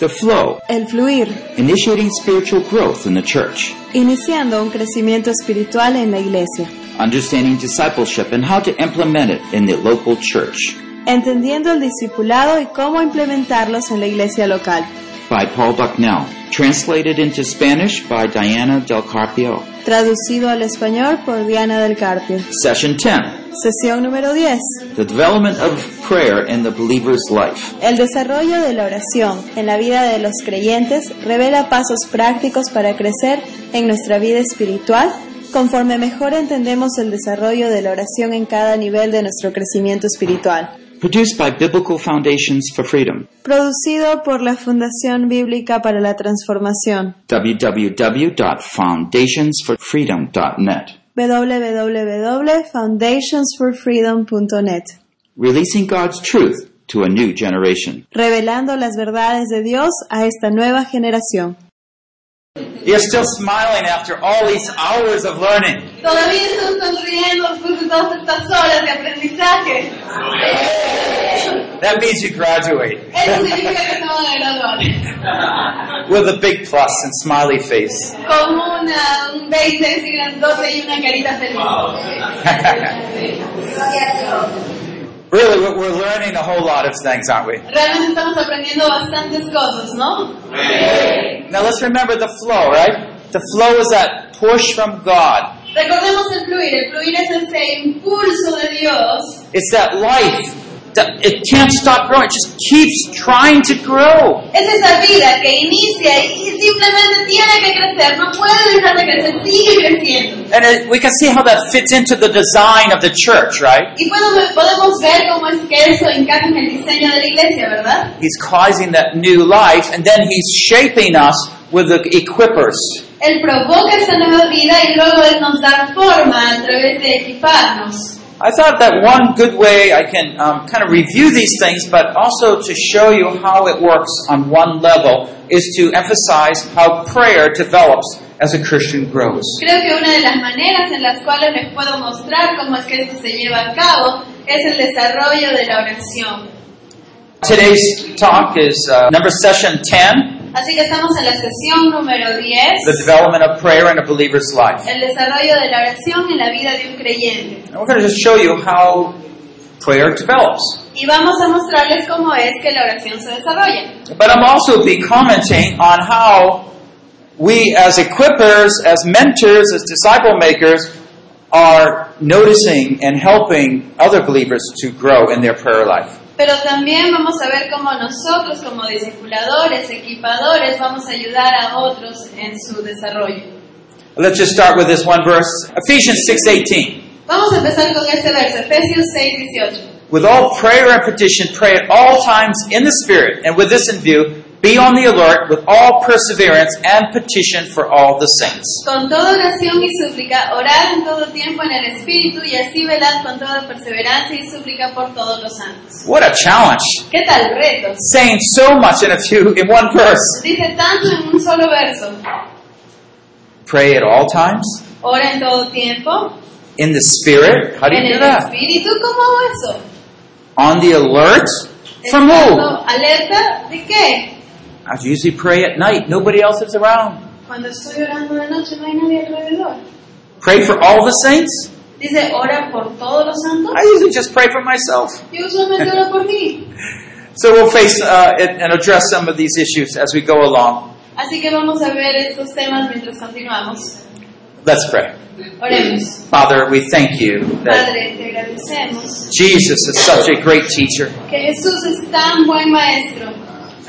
The flow, El fluir, initiating spiritual growth in the church, iniciando un crecimiento espiritual en la iglesia, understanding discipleship and how to implement it in the local church. entendiendo el discipulado y cómo implementarlos en la iglesia local. By Paul Bucknell, translated into Spanish by Diana Del Carpio. Traducido al español por Diana del Carpio. Session 10 Sesión número 10. The development of prayer in the believer's life. El desarrollo de la oración en la vida de los creyentes revela pasos prácticos para crecer en nuestra vida espiritual conforme mejor entendemos el desarrollo de la oración en cada nivel de nuestro crecimiento espiritual. Produced by Biblical Foundations for Freedom. Producido por la Fundación Bíblica para la Transformación. www.foundationsforfreedom.net. www.foundationsforfreedom.net. Releasing God's truth to a new generation. Revelando las verdades de Dios a esta nueva generación. You're still smiling after all these hours of learning. Todavía están sonriendo después de todas estas horas de aprendizaje. That means you graduate Eso significa que acabo de graduar. with a big plus and smiley face. Con una, un 20 grandote y una carita feliz. Really, we're we're learning a whole lot of things, aren't we? Realmente estamos aprendiendo bastantes cosas, ¿no? Now let's remember the flow, right? The flow is that push from God. Recordemos el fluir. El fluir es ese impulso de Dios. It's that life that it can't stop growing. It just keeps trying to grow. Es esa vida que inicia y simplemente tiene que crecer. No puede dejar de crecer. Sigue creciendo. And it, we can see how that fits into the design of the church, right? Y podemos, podemos ver cómo es que eso encaja en el diseño de la iglesia, ¿verdad? He's causing that new life, and then he's shaping us with the equippers. Él provoca esa nueva vida y luego Él nos da forma a través de equiparnos. I thought that one good way I can um, kind of review these things, but also to show you how it works on one level, is to emphasize how prayer develops as a Christian grows. Creo que una de las maneras en las cuales les puedo mostrar cómo es que esto se lleva a cabo es el desarrollo de la oración. Today's talk is uh, number session 10, Así que estamos en la sesión número 10, the development of prayer in a believer's life. el desarrollo de la oración en la vida de un creyente. And we're going to just show you how prayer develops. Y vamos a mostrarles cómo es que la oración se desarrolla. But I'm also be commenting on how we as equippers, as mentors, as disciple makers, are noticing and helping other believers to grow in their prayer life. Pero también vamos a ver cómo nosotros como discipuladores, equipadores, vamos a ayudar a otros en su desarrollo. Let's just start with this one verse, Ephesians 6:18. Vamos a empezar con este verso, Efesios 6, 18. With all prayer and petition, pray at all times in the Spirit, and with this in view, be on the alert with all perseverance and petition for all the saints. Con toda oración y súplica, orad en todo tiempo en el Espíritu y así velad con toda perseverancia y súplica por todos los santos. What a challenge! ¿Qué tal reto? Saying so much in a few in one verse. Dice tanto en un solo verso. Pray at all times Ora en todo tiempo. in the Spirit. How do En you do el that? Espíritu, ¿cómo eso? On the alert from who? Alerta de qué? I usually pray at night. Nobody else is around. Cuando estoy orando de noche no hay nadie alrededor. Pray for all the saints. Dice, ora por todos los santos. I usually just pray for myself. Yo usualmente oro por mí. So we'll face uh, and address some of these issues as we go along. Así que vamos a ver estos temas mientras continuamos. Let's pray. Oremos. Father, we thank you that Padre, te agradecemos Jesus is such a great teacher. que Jesús es tan buen maestro.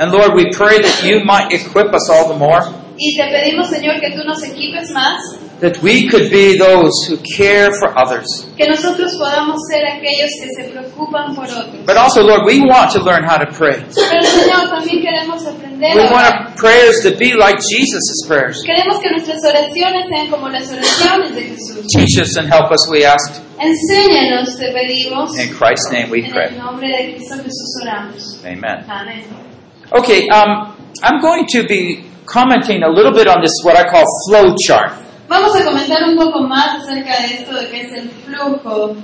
And Lord, we pray that you might equip us all the more, Y te pedimos, Señor, que tú nos equipes más, that we could be those who care for others. que nosotros podamos ser aquellos que se preocupan por otros. But also, Lord, we want to learn how to pray. Pero, Señor, también queremos aprender We want our prayers to be like Jesus' prayers. Queremos que nuestras oraciones sean como las oraciones de Jesús. Teach us and help us, we ask. Enséñanos, te pedimos. In Christ's name we En el pray. nombre de Cristo Jesús oramos. Amen. Amén. Okay, um, I'm going to be commenting a little bit on this, what I call flow chart. Vamos a comentar un poco más acerca de esto de qué es el flujo.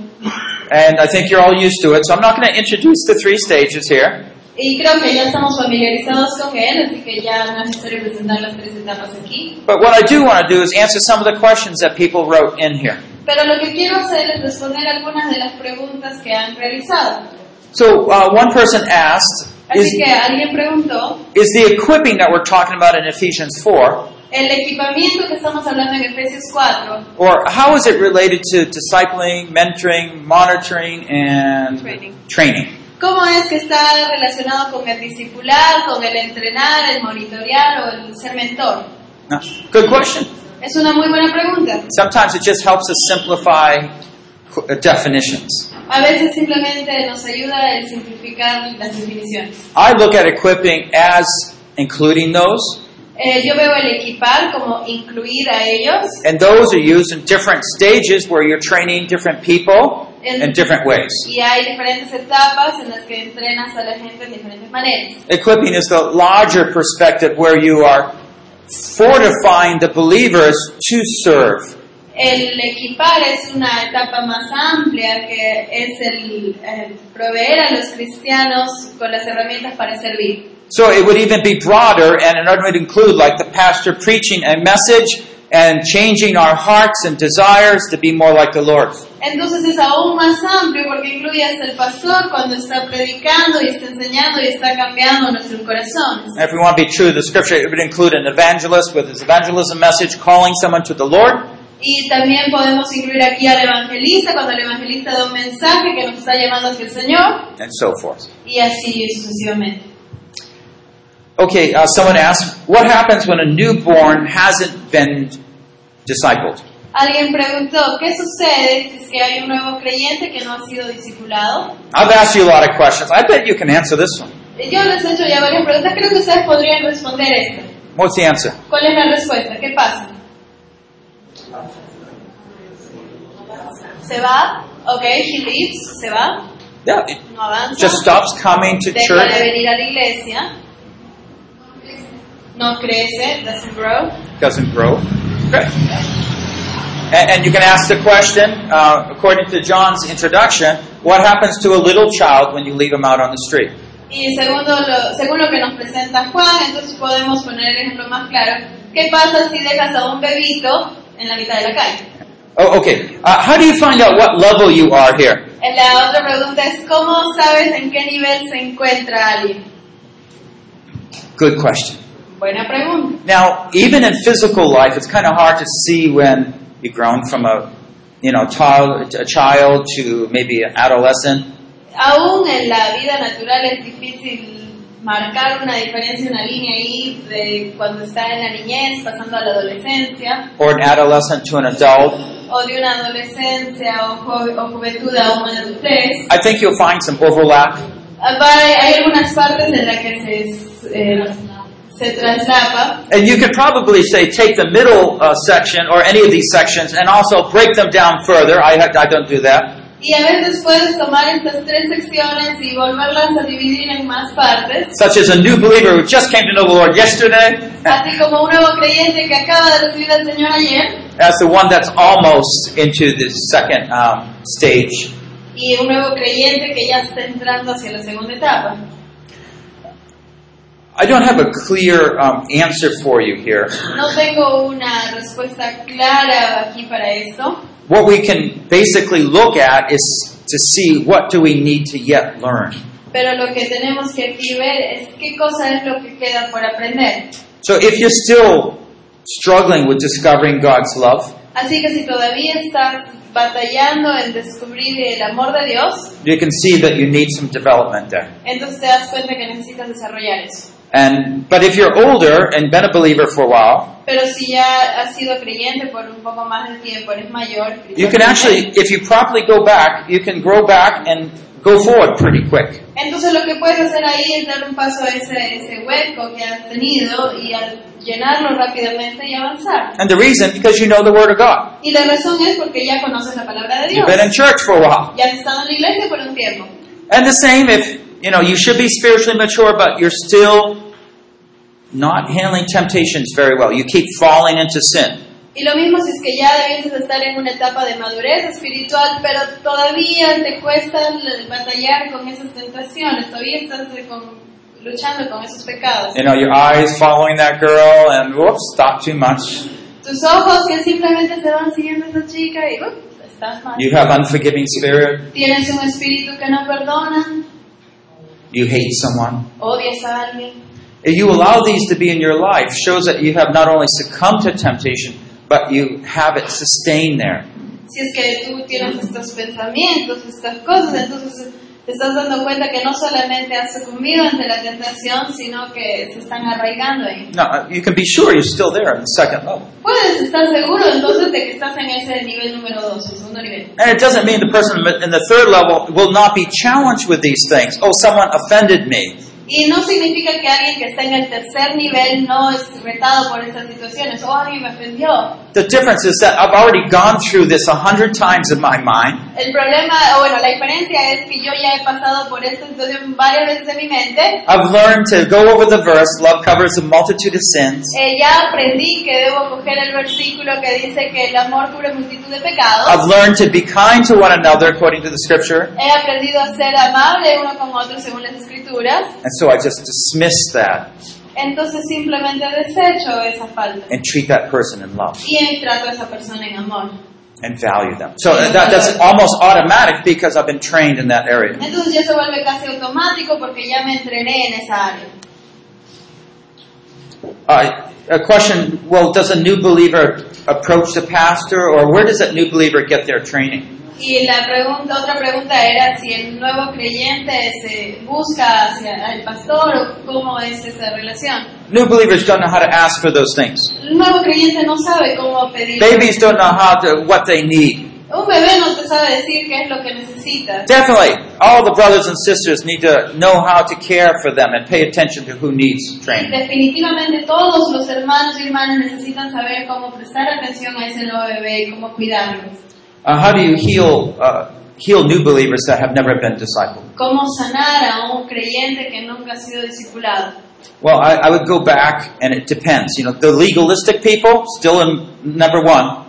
And I think you're all used to it, so I'm not going to introduce the three stages here. Y creo que ya estamos familiarizados con él, así que ya no es necesario presentar las tres etapas aquí. But what I do want to do is answer some of the questions that people wrote in here. Pero lo que quiero hacer es responder algunas de las preguntas que han realizado. So uh, one person asked, Así is, que alguien preguntó, is the equipping that we're talking about in Ephesians 4, el equipamiento que estamos hablando en Efesios 4, or how is it related to discipling, mentoring, monitoring, and Training. training? ¿cómo es que está relacionado con el discipular, con el entrenar, el monitorear o el ser mentor? No. Good question. Es una muy buena pregunta. Sometimes it just helps us simplify uh, definitions. A veces simplemente nos ayuda el simplificar las definiciones. I look at equipping as including those, Eh, yo veo el equipar como incluir a ellos and those are used in different stages where you're training different people in different ways. y hay diferentes etapas en las que entrenas a la gente de diferentes maneras. Equipping is the larger perspective where you are fortifying the believers to serve. El equipar es una etapa más amplia que es el, el proveer a los cristianos con las herramientas para servir. So it would even be broader, and it would include like the pastor preaching a message and changing our hearts and desires to be more like the Lord. Entonces es aún más amplio porque incluye hasta el pastor cuando está predicando y está enseñando y está cambiando nuestros corazones. And if we want to be true to the scripture, it would include an evangelist with his evangelism message calling someone to the Lord. Y también podemos incluir aquí al evangelista cuando el evangelista da un mensaje que nos está llevando hacia el Señor and so forth. y así sucesivamente. Okay, uh, someone asked, what happens when a newborn hasn't been discipled? Alguien preguntó, ¿qué sucede si es que hay un nuevo creyente que no ha sido discipulado? I've asked you a lot of questions. I bet you can answer this one. Yo les he hecho ya varias preguntas, creo que ustedes podrían responder esta. What's the answer? ¿Cuál es la respuesta? ¿Qué pasa? ¿Se va? Ok, he leaves, se va, Yeah, it no avanza. just stops coming to deja de church, venir a la iglesia, no crece, doesn't grow. doesn't grow. Okay. And, and you can ask the question, uh, according to John's introduction, what happens to a little child when you leave him out on the street? Y segundo lo, según lo que nos presenta Juan, entonces podemos poner el ejemplo más claro. ¿Qué pasa si dejas a un bebito en la mitad de la calle? Oh, okay. Uh, how do you find out what level you are here? La otra pregunta es, ¿cómo sabes en qué nivel se encuentra alguien? Good question. Buena pregunta. Now, even in physical life, it's kind of hard to see when you've grown from a, you know, child, a child to maybe an adolescent. Aún en la vida natural es difícil marcar una diferencia, una línea ahí de cuando está en la niñez, pasando a la adolescencia, or an adolescent to an adult, o de una adolescencia o, ju- o juventud a una adultez. I think you'll find some overlap. Ah, Hay, hay algunas partes en las que se, eh, se traslapa. And you could probably say take the middle uh, section or any of these sections and also break them down further. I, I don't do that. Y a veces puedes tomar estas tres secciones y volverlas a dividir en más partes. Such as a new believer who just came to know the Lord yesterday, Así como un nuevo creyente que acaba de recibir al Señor ayer as the one that's almost into the second um, stage. y un nuevo creyente que ya está entrando hacia la segunda etapa. I don't have a clear um, answer for you here. No tengo una respuesta clara aquí para esto. What we can basically look at is to see what do we need to yet learn. Pero lo que tenemos que ver es qué cosa es lo que queda por aprender. So if you're still struggling with discovering God's love, Así que si todavía estás batallando en descubrir el amor de Dios, you can see that you need some development there. entonces te das cuenta que necesitas desarrollar eso. And but if you're older and been a believer for a while, Pero si ya has sido creyente por un poco más de tiempo, eres mayor, you can actually, if you properly go back, you can grow back and go forward pretty quick. entonces lo que puedes hacer ahí es dar un paso a ese, ese hueco que has tenido y al llenarlo rápidamente y avanzar. And the reason, because you know the Word of God. Y la razón es porque ya conoces la palabra de Dios. You've been in church for a while. Ya has estado en la iglesia por un tiempo. And the same if, you know, you should be spiritually mature, but you're still not handling temptations very well. You keep falling into sin. Y lo mismo si es que ya debieses estar en una etapa de madurez espiritual, pero todavía te cuesta batallar con esas tentaciones, todavía estás eh, con- luchando con esos pecados. You know, your eyes following that girl and whoops, stop too much. Tus ojos que simplemente se van siguiendo a esa chica y ¡up! estás mal. You have unforgiving spirit. Tienes un espíritu que no perdona, You hate someone. odias a alguien. If you allow these to be in your life, shows that you have not only succumbed to temptation, but you have it sustained there. Si es que tú tienes estos pensamientos, estas cosas, entonces te estás dando cuenta que no solamente has sucumbido ante la tentación, sino que se están arraigando ahí. Now, uh, you can be sure you're still there in the second level. Puedes estar seguro entonces de que estás en ese nivel número 2, el segundo nivel. And it doesn't mean the person in the third level will not be challenged with these things. Oh, someone offended me. Y no significa que alguien que está en el tercer nivel no es retado por situaciones. Oh, alguien me ofendió. The difference is that I've already gone through this a hundred times in my mind. El problema, o bueno, la diferencia es que yo ya he pasado por esta situación varias veces en mi mente. I've learned to go over the verse, love covers a multitude of sins. Eh, ya aprendí que debo coger el versículo que dice que el amor cubre multitud de pecados. I've learned to be kind to one another according to the scripture. He aprendido a ser amable uno con otro según las escrituras. And so I just dismiss that Entonces simplemente desecho esa falta. and treat that person in love Y trato a esa persona en amor. And value them. So that, that's almost automatic because I've been trained in that area. Entonces ya se vuelve casi automático porque ya me entrené en esa área. Uh, a question, well, does a new believer approach the pastor or where does that new believer get their training? Y la pregunta, otra pregunta era si el nuevo creyente se busca hacia el pastor o cómo es esa relación. New believers don't know how to ask for those things. El nuevo creyente no sabe cómo pedir. Babies don't know how to, what they need. Un bebé no te sabe decir qué es lo que necesita. Definitely, all the brothers and sisters need to know how to care for them and pay attention to who needs training. Definitivamente todos los hermanos y hermanas necesitan saber cómo prestar atención a ese nuevo bebé y cómo cuidarlo. Uh, how do you heal uh, heal new believers that have never been discipled? Cómo sanar a un creyente que nunca ha sido discipulado. Well, I, I would go back, and it depends. You know, the legalistic people still in number one.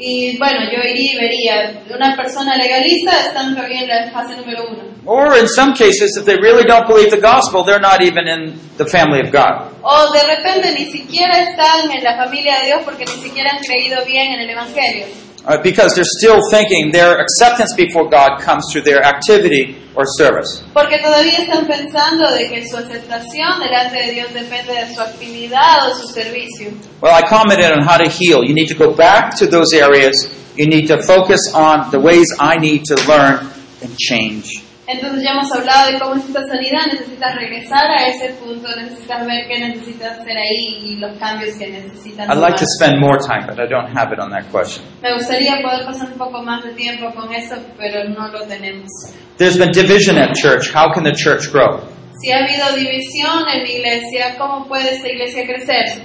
Y bueno, yo iría y vería, una persona legalista todavía en la fase número uno. Or in some cases, if they really don't believe the gospel, they're not even in the family of God. O de repente ni siquiera están en la familia de Dios porque ni siquiera han creído bien en el Evangelio. Uh, because they're still thinking their acceptance before God comes through their activity or service. Porque todavía están pensando de que su aceptación delante de Dios depende de su actividad o su servicio. Well, I commented on how to heal. You need to go back to those areas. You need to focus on the ways I need to learn and change. Entonces ya hemos hablado de cómo es esta sanidad, necesitas regresar a ese punto, necesitas ver qué necesitas hacer ahí y los cambios que necesitan I'd like to spend more time, but I don't have it on that question. Me gustaría poder pasar un poco más de tiempo con eso, pero no lo tenemos. There's been division at church. How can the church grow? Si ha habido división en la iglesia, ¿cómo puede esta iglesia crecer?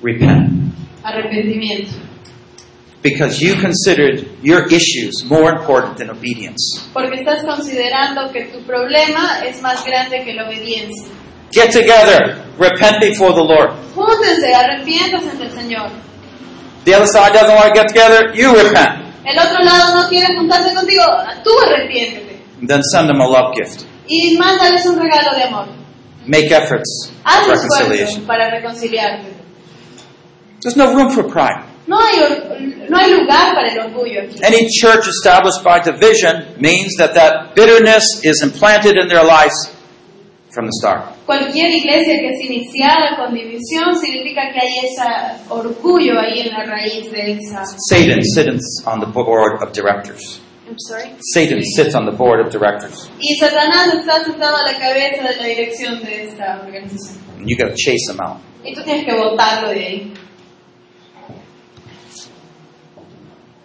Repent. Arrepentimiento. Because you considered your issues more important than obedience. Porque estás considerando que tu problema es más grande que la obediencia. Get together. Repent before the Lord. Júntense, arrepiéntanse ante el Señor. The other side doesn't want to get together. You repent. El otro lado no quiere juntarse contigo, tú arrepiéntete. Then send them a love gift. Y mándales un regalo de amor. Make efforts Haz esfuerzo reconciliation. para reconciliarte. There's no room for pride. No hay, no hay lugar para el orgullo aquí. Any church established by division means that that bitterness is implanted in their lives from the start. Cualquier iglesia que es iniciada con división significa que hay ese orgullo ahí en la raíz de esa. Satan sits on the board of directors. I'm sorry. Satan sits on the board of directors. Y Satanás está sentado a la cabeza de la dirección de esta organización. And you got to chase him out. Y tú tienes que botarlo de ahí.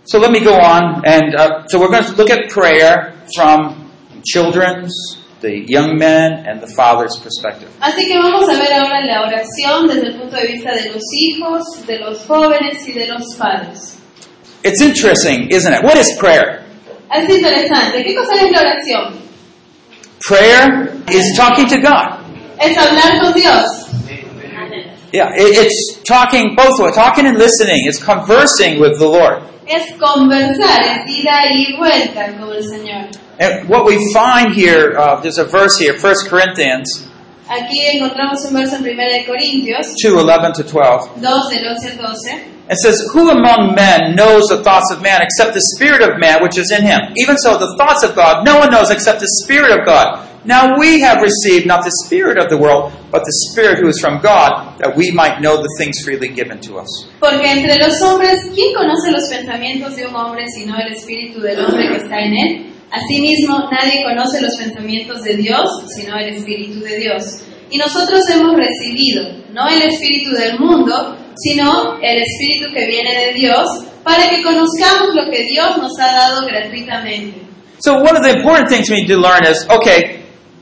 So let me go on, and uh, so we're going to look at prayer from children's, the young men, and the father's perspective. Así que vamos a ver ahora la oración desde el punto de vista de los hijos, de los jóvenes y de los padres. It's interesting, isn't it? What is prayer? Es interesante. ¿Qué cosa es la oración? Prayer is talking to God. Es hablar con Dios. Yeah, it, it's talking both ways, talking and listening. It's conversing with the Lord. Es conversar, es ida y vuelta con el Señor. And what we find here, uh, there's a verse here, 1 Corinthians Aquí encontramos un verso en 1 de Corintios 2 11 to 12. 2 del 11 al 12. It says, Who among men knows the thoughts of man except the Spirit of man which is in him? Even so, the thoughts of God no one knows except the Spirit of God. Now we have received not the Spirit of the world, but the Spirit who is from God, that we might know the things freely given to us. Porque entre los hombres, ¿quién conoce los pensamientos de un hombre sino el espíritu del hombre que está en él? Asimismo, nadie conoce los pensamientos de Dios sino el espíritu de Dios. Y nosotros hemos recibido no el espíritu del mundo, sino el espíritu que viene de Dios, para que conozcamos lo que Dios nos ha dado gratuitamente. So, one of the important things we need to learn is okay,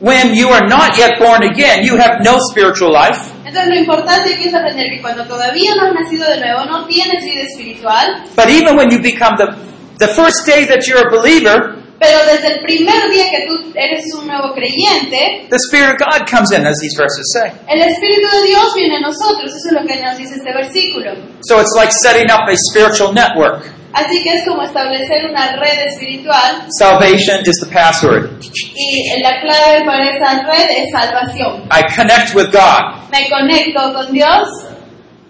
when you are not yet born again, you have no spiritual life. Entonces lo importante aquí es aprender que cuando todavía no has nacido de nuevo, no tienes vida espiritual, But even when you become the, the first day that you're a believer, pero desde el primer día que tú eres un nuevo creyente, the Spirit of God comes in, as these verses say. el Espíritu de Dios viene a nosotros. Eso es lo que nos dice este versículo. So it's like setting up a spiritual network. Así que es como establecer una red espiritual Salvation is the password. y la clave para esa red es salvación. I connect with God. Me conecto con Dios.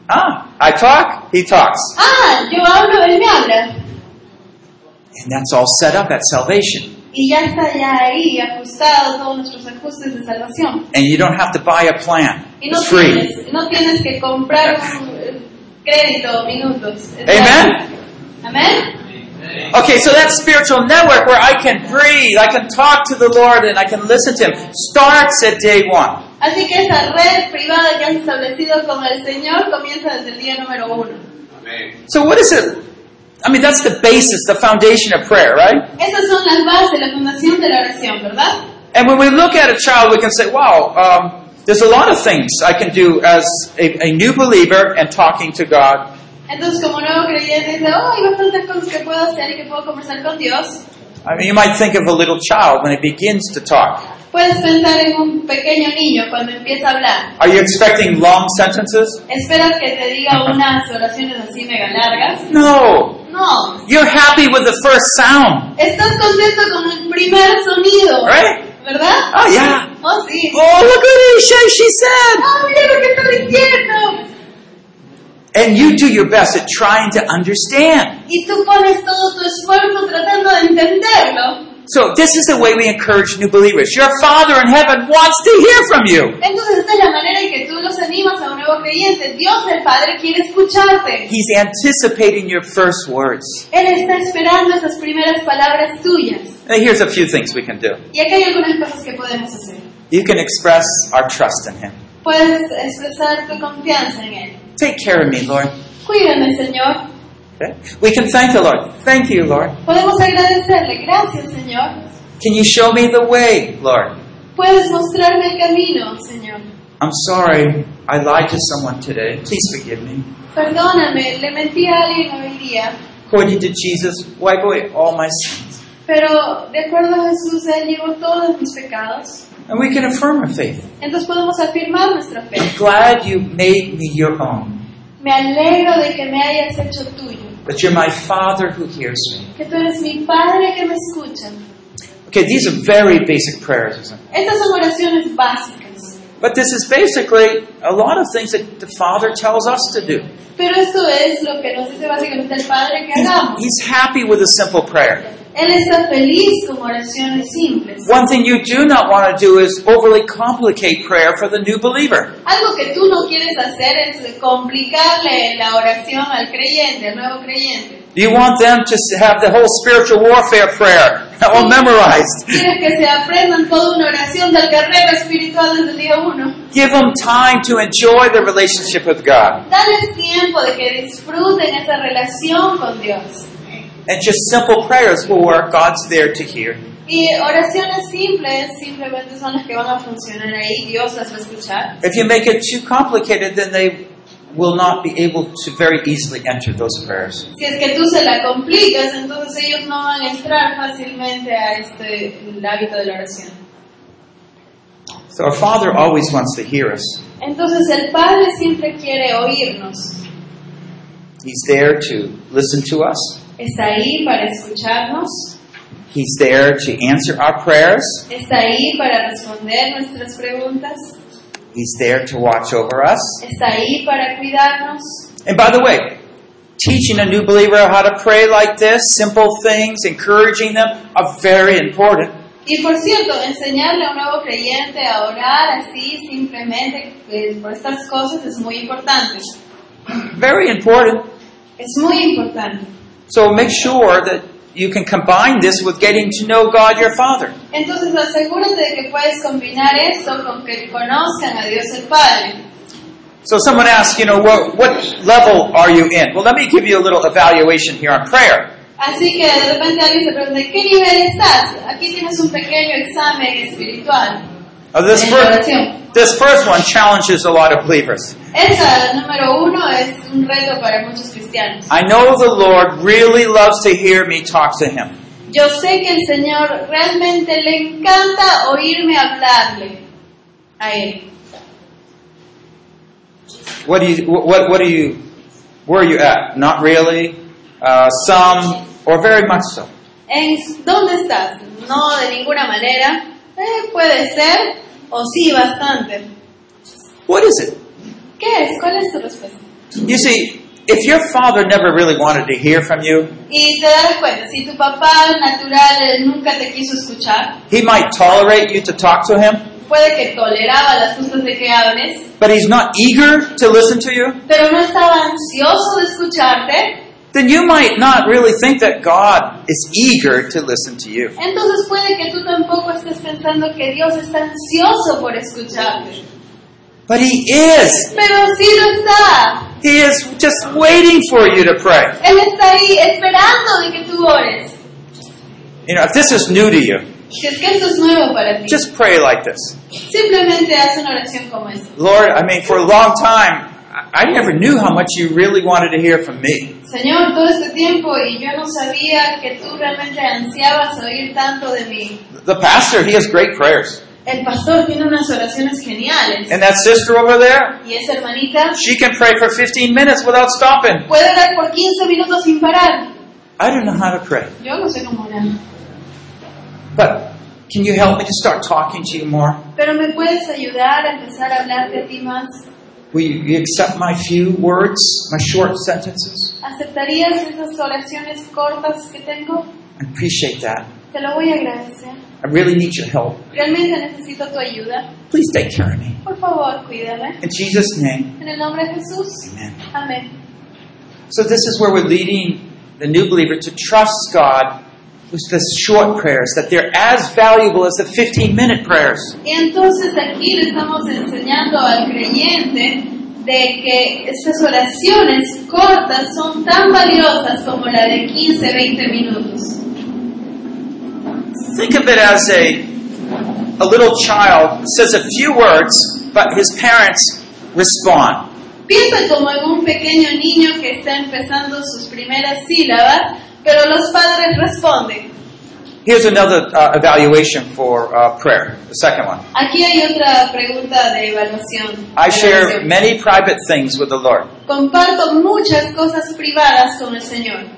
Ah, I talk, He talks. Ah, yo hablo, Él me habla. And that's all set up at salvation. Y ya está ya ahí ajustado todos nuestros ajustes de salvación. And you don't have to buy a plan. Y no It's free. tienes, no tienes que comprar un eh, crédito minutos. Es Amen? Amén. Okay, so that spiritual network where I can breathe, I can talk to the Lord, and I can listen to Him starts at day one. Así que esa red privada que has establecido con el Señor comienza desde el día número uno. So, what is it? I mean, that's the basis, the foundation of prayer, right? Esas son las bases, la fundación de la oración, ¿verdad? And when we look at a child, we can say, wow, um, there's a lot of things I can do as a, a new believer and talking to God. Entonces, como nuevo creyente, dice, oh, hay bastantes cosas que puedo hacer y que puedo conversar con Dios. I mean, you might think of a little child when it begins to talk. Puedes pensar en un pequeño niño cuando empieza a hablar. Are you expecting long sentences? ¿Esperas que te diga unas oraciones así mega largas? No. No. You're happy with the first sound, Estás contento con el primer sonido, right? ¿verdad? Oh, yeah. Oh, sí. Oh, look at it, she, she said. ¡Ah, mira lo que está diciendo! And you do your best at trying to understand. Y tú pones todo tu esfuerzo tratando de entenderlo. So, this is the way we encourage new believers. Your Father in heaven wants to hear from you. Entonces esta es la manera en que tú los animas a un nuevo creyente. Dios el Padre quiere escucharte. He's anticipating your first words. Él está esperando esas primeras palabras tuyas. Now, here's a few things we can do. Y aquí hay algunas cosas que podemos hacer. You can express our trust in Him. Puedes expresar tu confianza en Él. Take care of me, Lord. Cuídame, Señor. Okay? We can thank the Lord. Thank you, Lord. Podemos agradecerle. Gracias, Señor. Can you show me the way, Lord? Puedes mostrarme el camino, Señor. I'm sorry I lied to someone today. Please forgive me. Perdóname, le mentí a alguien hoy día. According to Jesus, wipe away all my sins. Pero de acuerdo a Jesús, Él llevó todos mis pecados. And we can affirm our faith. Entonces podemos afirmar nuestra fe. I'm glad you made me your own. Me alegro de que me hayas hecho tuyo. That you're my Father who hears me. Que tú eres mi Padre que me escucha. Okay, these are very basic prayers, isn't it? Estas son oraciones básicas. But this is basically a lot of things that the Father tells us to do. Pero esto es lo que nos dice básicamente el Padre que He's, hagamos. he's happy with a simple prayer. Él está feliz con oraciones simples. One thing you do not want to do is overly complicate prayer for the new believer. Algo que tú no quieres hacer es complicarle la oración al creyente, al nuevo creyente. You want them to have the whole spiritual warfare prayer all memorized. Quieres que se aprendan toda una oración del guerrero espiritual desde el día uno. Give them time to enjoy their relationship with God. Dales tiempo de que disfruten esa relación con Dios. And just simple prayers will work. God's there to hear. Y oraciones simples simplemente son las que van a funcionar ahí. Dios las va a escuchar. If you make it too complicated, then they will not be able to very easily enter those prayers. Si es que tú se la complicas, entonces ellos no van a entrar fácilmente a este el hábito de la oración. So our Father always wants to hear us. Entonces el Padre siempre quiere oírnos. He's there to listen to us. Está ahí para escucharnos. He's there to answer our prayers. Está ahí para responder nuestras preguntas. He's there to watch over us. está ahí para cuidarnos. And by the way, teaching a new believer how to pray like this, simple things, encouraging them, are very important. Y por cierto, enseñarle a un nuevo creyente a orar así simplemente eh, por estas cosas es muy importante. Very important. Es muy importante. So make sure that you can combine this with getting to know God your Father. Entonces asegúrate de que puedes combinar esto con que conozcan a Dios el Padre. So someone asks, you know, what, what level are you in? Well, let me give you a little evaluation here on prayer. Así que de repente alguien se pregunta, qué nivel estás? Aquí tienes un pequeño examen espiritual. This, first, this first one challenges a lot of believers. Esa, número uno, es un reto para muchos cristianos. I know the Lord really loves to hear me talk to Him. Yo sé que el Señor realmente le encanta oírme hablarle a Él. What do you, what, what do you, where are you at? Not really, uh, some, or very much so. En, ¿Dónde estás? No, de ninguna manera. Eh, puede ser, o sí, bastante. What is it? ¿Qué es? ¿Cuál es tu respuesta? You see, if your father never really wanted to hear from you, Y te das cuenta, si tu papá natural eh, nunca te quiso escuchar, he might tolerate you to talk to him, puede que toleraba las cosas de que hables, but he's not eager to listen to you, pero no estaba ansioso de escucharte, then you might not really think that God is eager to listen to you. entonces puede que tú tampoco estés pensando que Dios está ansioso por escucharte. But he is. Pero sí lo está. He is just waiting for you to pray. Él está ahí esperando de que tú ores. You know, if this is new to you, Si es que esto es nuevo para ti, just pray like this. simplemente haz una oración como esta. Lord, I mean, for a long time, I never knew how much you really wanted to hear from me. Señor, todo este tiempo y yo no sabía que tú realmente ansiabas oír tanto de mí. The pastor, he has great prayers. El pastor tiene unas oraciones geniales. And that sister over there, Y esa hermanita she can pray for 15 minutes without stopping. puede orar por 15 minutos sin parar. I don't know how to pray. Yo no sé cómo orar. But can you help me to start talking to you more? Pero me puedes ayudar a empezar a hablarte a ti más. Will you accept my few words, my short sentences? ¿Aceptarías esas oraciones cortas que tengo? I appreciate that. Te lo voy a agradecer. I really need your help. Realmente necesito tu ayuda. Please take care of me. Por favor, cuídame. In Jesus' name, En el nombre de Jesús. amen. Amén. So this is where we're leading the new believer to trust God the short prayers, that they're as valuable as the 15 minute prayers. Entonces aquí le estamos enseñando al creyente de que estas oraciones cortas son tan valiosas como la de 15, 20 minutos. Think of it as a, a little child says a few words, but his parents respond. Piensa como en un pequeño niño que está empezando sus primeras sílabas, pero los padres responden. Here's another uh, evaluation for uh, prayer, the second one. Aquí hay otra pregunta de evaluación. I share many private things with the Lord. Comparto muchas cosas privadas con el Señor.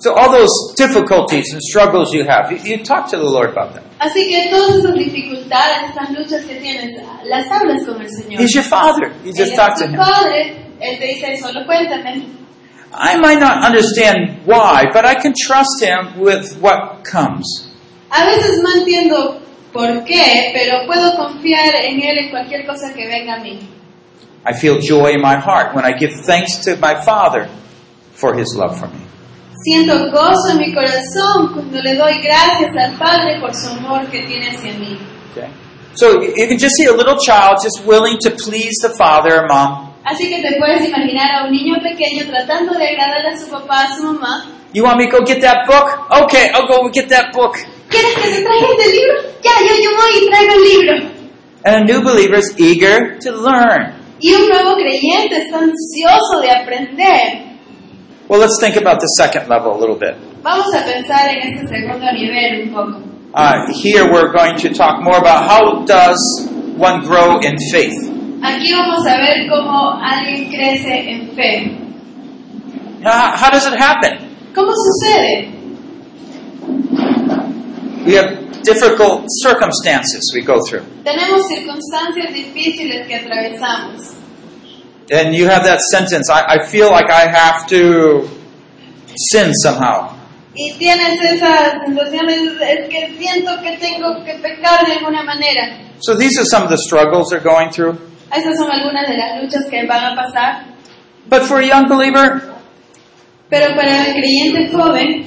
So all those difficulties and struggles you have, you, you talk to the Lord about them. Así que todas esas dificultades, esas luchas que tienes, las hablas con el Señor. He's your father. You Él just es talk to tu him. padre, Él te dice, solo cuéntame. I might not understand why, but I can trust him with what comes. A veces no entiendo por qué, pero puedo confiar en Él en cualquier cosa que venga a mí. I feel joy in my heart when I give thanks to my Father for his love for me. Siento gozo en mi corazón cuando le doy gracias al Padre por su amor que tiene hacia mí. Okay? So you can just see a little child just willing to please the father or mom. Así que te puedes imaginar a un niño pequeño tratando de agradar a su papá, a su mamá. You want me to go get that book? Okay, I'll go get that book. ¿Quieres que te traiga ese libro? Ya, yo, yo voy y traigo el libro. And a new believer is eager to learn. Y un nuevo creyente está ansioso de aprender. Well, let's think about the second level a little bit. Vamos a pensar en este segundo nivel un poco. Uh, here we're going to talk more about how does one grow in faith. Aquí vamos a ver cómo alguien crece en fe. How, how does it happen? ¿Cómo sucede? we have difficult circumstances we go through. Tenemos circunstancias difíciles que atravesamos. And you have that sentence, I, I feel like I have to sin somehow. Y tienes esa sensación, es, es que siento que tengo que pecar de alguna manera. So these are some of the struggles they're going through. Esas son algunas de las luchas que van a pasar. But for a young believer, Pero para el creyente joven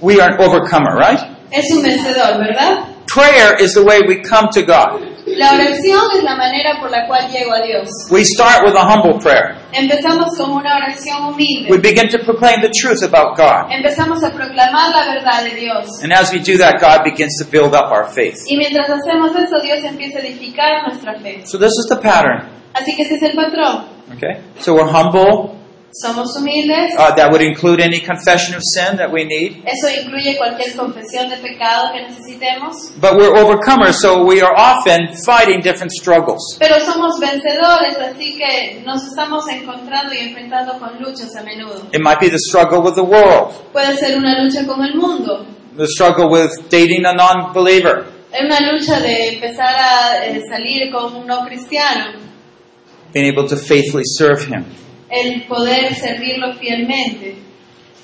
we are an overcomer, right? es un vencedor, ¿verdad? Prayer is the way we come to God. La oración es la manera por la cual llego a Dios. We start with a humble prayer. Empezamos con una oración We humilde. begin to proclaim the truth about God. Empezamos a proclamar la verdad de Dios. And as we do that, God begins to build up our faith. Y mientras hacemos eso, Dios empieza a edificar nuestra fe. So this is the pattern. Así que ese es el patrón. Okay? So we're humble. Somos humildes. Uh, that would include any confession of sin that we need. Eso incluye cualquier confesión de pecado que necesitemos. But we're overcomers, so we are often fighting different struggles. Pero somos vencedores, así que nos estamos encontrando y enfrentando con luchas a menudo. It might be the struggle with the world, Puede ser una lucha con el mundo, the struggle with dating a non believer, es una lucha de empezar a eh, salir con un no cristiano, being able to faithfully serve Him. El poder servirlo fielmente.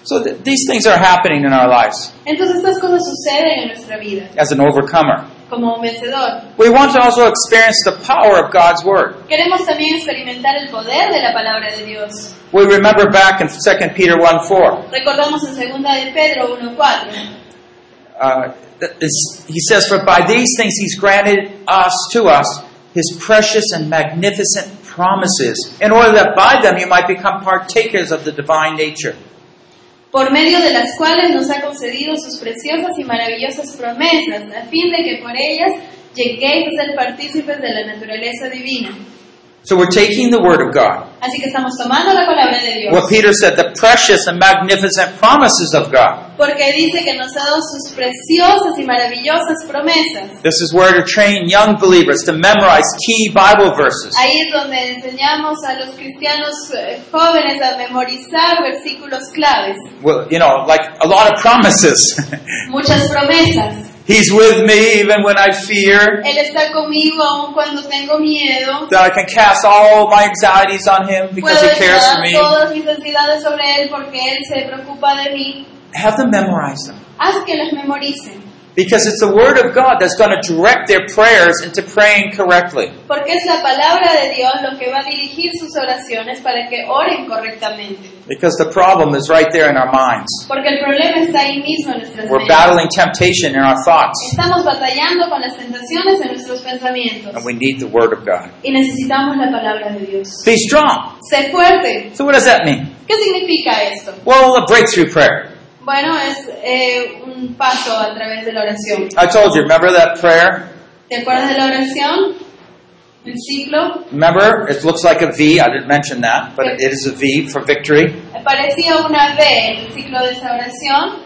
So th- these things are happening in our lives Entonces estas cosas suceden en nuestra vida, as an overcomer. como vencedor. We want to also experience the power of God's Word. Queremos también experimentar el poder de la palabra de Dios. We remember back in 2 Peter 1 4. Recordamos en 2 de Pedro 1.4. Uh, he says, For by these things he's granted us to us his precious and magnificent promises, in order that by them you might become partakers of the divine nature. por medio de las cuales nos ha concedido sus preciosas y maravillosas promesas, a fin de que por ellas lleguéis a ser partícipes de la naturaleza divina. So we're taking the Word of God. Así que estamos tomando la palabra de Dios, What Peter said, the precious and magnificent promises of God. porque dice que nos ha dado sus preciosas y maravillosas promesas. This is where to train young believers to memorize key Bible verses. Ahí es donde enseñamos a los cristianos eh, jóvenes a memorizar versículos claves, Well, you know, like a lot of promises. muchas promesas. He's with me even when I fear. Él está conmigo aun cuando tengo miedo. That I can cast all my anxieties on Him because Puedo He cares for me. todas mis ansiedades sobre Él porque Él se preocupa de mí. Have them memorize them. Haz que las memoricen. Because it's the Word of God that's going to direct their prayers into praying correctly. Porque es la palabra de Dios lo que va a dirigir sus oraciones para que oren correctamente. Because the problem is right there in our minds. Porque el problema está ahí mismo en nuestras We're mentes. battling temptation in our thoughts, Estamos batallando con las tentaciones en nuestros pensamientos. and we need the Word of God. Y necesitamos la palabra de Dios. Be strong. Sé fuerte. So, what does that mean? ¿Qué significa esto? Well, a breakthrough prayer. Bueno, es eh, un paso a través de la oración. I told you, remember that prayer? ¿Te acuerdas de la oración? El ciclo. Remember, it looks like a V. I didn't mention that, but it is a V for victory. Parecía una V el ciclo de esa oración.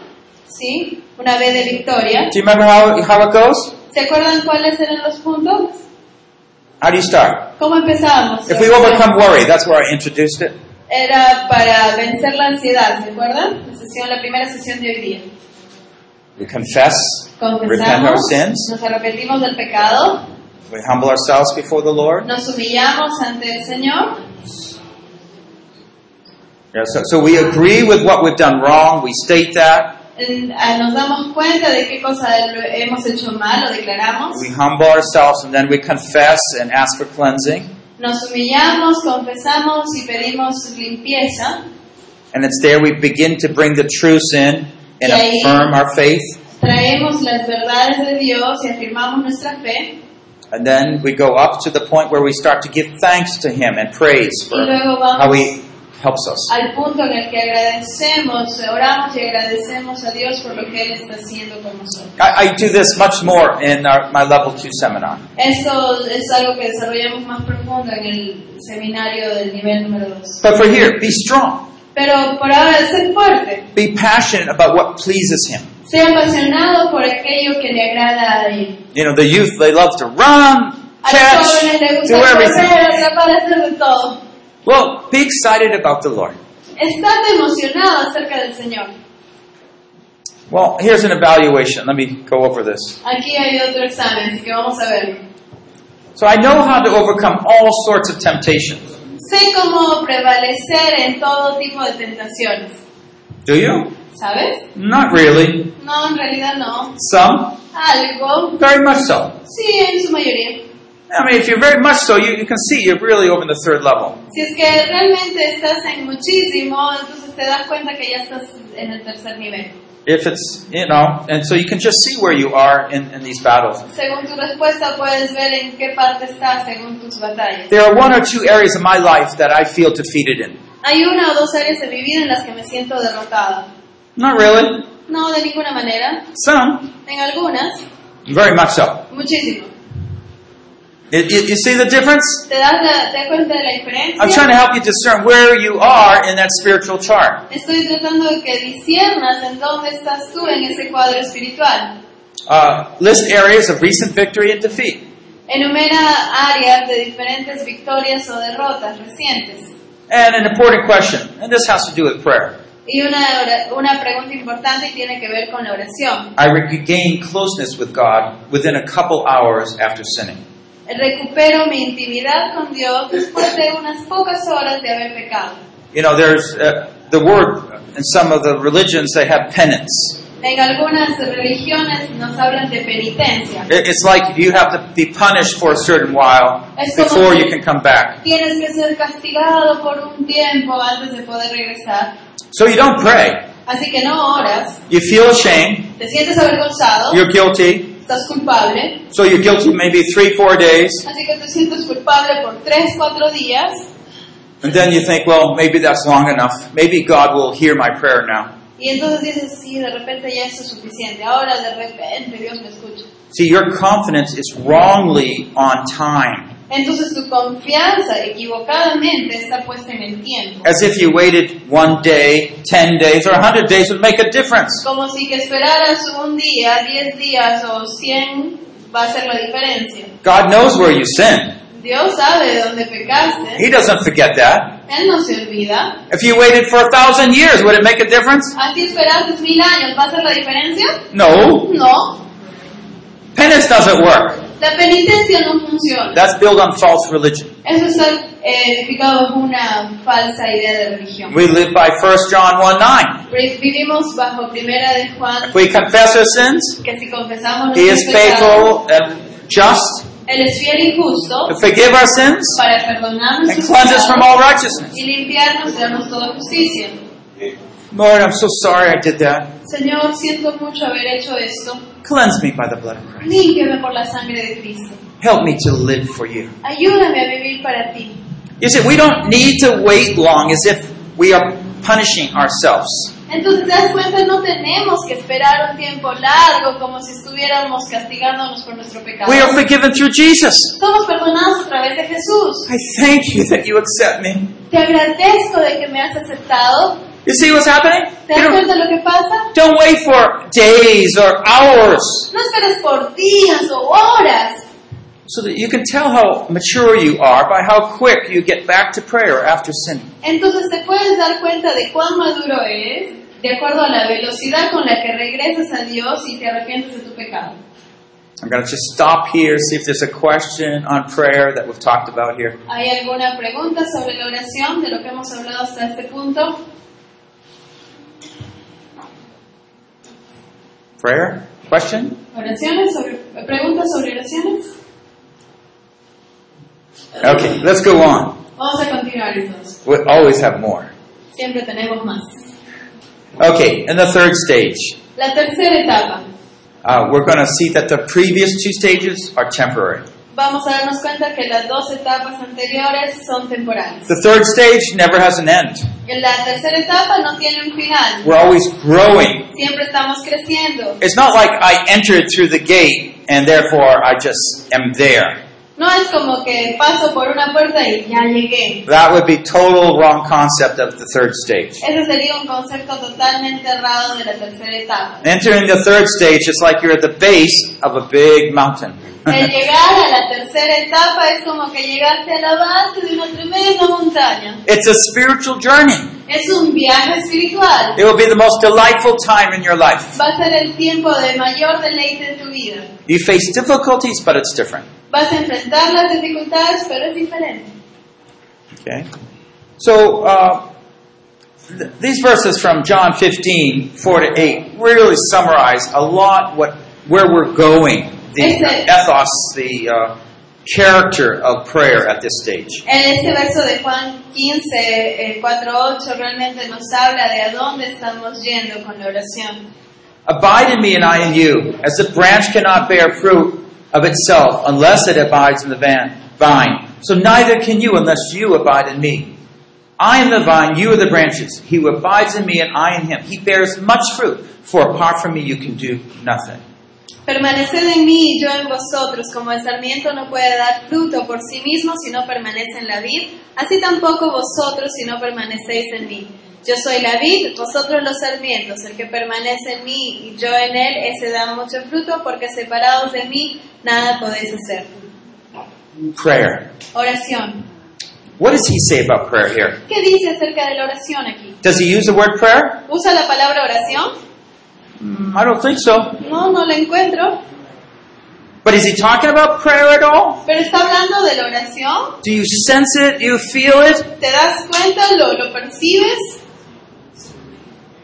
¿Sí? Una V de victoria. Do you remember how, how it goes? ¿Se acuerdan cuáles eran los puntos? How do you start? ¿Cómo empezábamos? If we overcome worry, that's where I introduced it. Era para vencer la ansiedad, ¿se acuerdan? La, sesión, la primera sesión de hoy día. We confess, repent our sins, nos arrepentimos del pecado, we humble ourselves before the Lord. nos humillamos ante el Señor, Yeah, so, so we agree with what we've done wrong, we state that, ah, nos damos cuenta de qué cosa hemos hecho mal, lo declaramos, we humble ourselves, and then we confess and ask for cleansing. Nos humillamos, confesamos y pedimos limpieza. And it's there we begin to bring the truths in and affirm our faith. Traemos las verdades de Dios y afirmamos nuestra fe. And then we go up to the point where we start to give thanks to Him and praise for how He helps us. al punto en el que agradecemos, oramos y agradecemos a Dios por lo que Él está haciendo con nosotros. I, I do this much more in our, my level two seminar. Esto es algo que desarrollamos más profundo en el seminario del nivel número 2. But for here, be strong. Pero por ahora, sé fuerte. Be passionate about what pleases Him. Sea apasionado por aquello que le agrada a Él. You know, the youth, they love to run, A los jóvenes les catch, do everything. Correr, atrapar, hacer de todo. Well, be excited about the Lord. Estate emocionado acerca del Señor. Well, here's an evaluation. Let me go over this. Aquí hay otro examen, así que vamos a verlo. So I know how to overcome all sorts of temptations. Sé cómo prevalecer en todo tipo de tentaciones. Do you? ¿Sabes? Not really. No, en realidad no. Some, Algo. very much so. Sí, en su mayoría. I mean, if you're very much so, you, you can see you're really over in the third level. Si es que realmente estás en muchísimo, entonces te das cuenta que ya estás en el tercer nivel. If it's, you know, and so you can just see where you are in, in these battles. Según tu respuesta puedes ver en qué parte estás según tus batallas. There are one or two areas of my life that I feel defeated in. Hay una o dos áreas de mi vida en las que me siento derrotada. Not really. No, de ninguna manera. Some, En algunas, very much so. muchísimo. You, see the difference? ¿Te das, la- te cuenta de la I'm trying to help you discern where you are in that spiritual chart. Estoy tratando de que disiernas en dónde estás tú en ese cuadro espiritual. Uh, list areas of recent victory and defeat. Enumera áreas de diferentes victorias o derrotas recientes. And an important question, and this has to do with prayer. Y una, una pregunta importante tiene que ver con la oración. I regained closeness with God within a couple hours after sinning. Recupero mi intimidad con Dios después de unas pocas horas de haber pecado. You know, there's uh, the word in some of the religions, they have penance. En algunas religiones nos hablan de penitencia. It- It's like you have to be punished for a certain while before you can come back. Tienes que ser castigado por un tiempo antes de poder regresar. So you don't pray. Así que no oras, You feel ashamed. te sientes avergonzado, You're guilty. Estás culpable, So you're guilty maybe three, four days. así que te sientes culpable por tres, cuatro días. And then you think, well, maybe that's long enough. Maybe God will hear my prayer now. Y entonces dices, sí, de repente ya es suficiente. Ahora de repente Dios me escucha. See, your confidence is wrongly on time. Entonces tu confianza equivocadamente está puesta en el tiempo. As if you waited one day, ten days, or a hundred days would make a difference. Como si que esperaras un día, diez días o cien va a ser la diferencia. God knows where you sin. Dios sabe de dónde pecaste. He doesn't forget that. Él no se olvida. If you waited for a thousand years, would it make a difference? Así esperaste mil años, ¿va a ser la diferencia? No. No. Penance doesn't work. La penitencia no funciona. That's built on false religion. Eso está eh, edificado bajo una falsa idea de religión. We live by 1 John 1 9. Vivimos bajo primera de Juan If we confess our sins, que si confesamos He is faithful and just Él es fiel y justo to forgive our sins para perdonarnos and cleanse us from all righteousness. y limpiarnos de toda justicia. Lord, I'm so sorry I did that. Señor, siento mucho haber hecho esto. Cleanse me by the blood of Christ. Límpiame por la sangre de Cristo. Help me to live for you. Ayúdame a vivir para ti. You see, we don't need to wait long as if we are punishing ourselves. Entonces, ¿te das cuenta? No tenemos que esperar un tiempo largo como si estuviéramos castigándonos por nuestro pecado. We are forgiven through Jesus. Somos perdonados a través de Jesús. I thank you that you accept me. Te agradezco de que me has aceptado. You see what's happening? ¿Te das don't, cuenta de lo que pasa? don't wait for days or hours No esperes por días o horas. so that you can tell how mature you are by how quick you get back to prayer after sinning. Entonces te puedes dar cuenta de cuán maduro eres de acuerdo a la velocidad con la que regresas a Dios y te arrepientes de tu pecado. I'm going to just stop here, see if there's a question on prayer that we've talked about here. ¿Hay alguna pregunta sobre la oración de lo que hemos hablado hasta este punto? Prayer? Question? ¿Oraciones sobre, ¿Preguntas sobre oraciones? Okay, let's go on. Vamos a continuar entonces. We always have more. Siempre tenemos más. Okay, in the third stage, La tercera etapa. uh, we're going to see that the previous two stages are temporary. Vamos a darnos cuenta que las dos etapas anteriores son temporales. The third stage never has an end. La tercera etapa no tiene un final. We're always growing. Siempre estamos creciendo. It's not like I entered through the gate and therefore I just am there. No es como que paso por una puerta y ya llegué. That would be total wrong concept of the third stage. Ese sería un concepto totalmente errado de la tercera etapa. Entering the third stage is like you're at the base of a big mountain. El llegar a la tercera etapa es como que llegaste a la base de una tremenda montaña. it's a spiritual journey. Es un viaje espiritual. It will be the most delightful time in your life. Va a ser el tiempo de mayor deleite en tu vida. You face difficulties, but it's different. Vas a enfrentar las dificultades, pero es diferente. Okay? So, uh, th- these verses from John 15, 4 to 8, really summarize a lot what where we're going, the it- ethos, the uh, character of prayer at this stage. En este verso de Juan 15, eh, 4.8 realmente nos habla de a dónde estamos yendo con la oración. Abide in me and I in you, as the branch cannot bear fruit of itself unless it abides in the vine. So neither can you unless you abide in me. I am the vine, you are the branches. He who abides in me and I in him, he bears much fruit, for apart from me you can do nothing. Permaneced en mí y yo en vosotros, como el sarmiento no puede dar fruto por sí mismo si no permanece en la vid, así tampoco vosotros si no permanecéis en mí. Yo soy la vid, vosotros los sarmientos, el que permanece en mí y yo en él, ese da mucho fruto, porque separados de mí nada podéis hacer. Prayer. Oración. What does he say about prayer here? ¿Qué dice acerca de la oración aquí? Does he use the word prayer? ¿Usa la palabra oración? Mm, I don't think so. No, no la encuentro. But is he talking about prayer at all? Pero está hablando de la oración. Do you sense it? You feel it? ¿Te das cuenta? ¿Lo, lo percibes?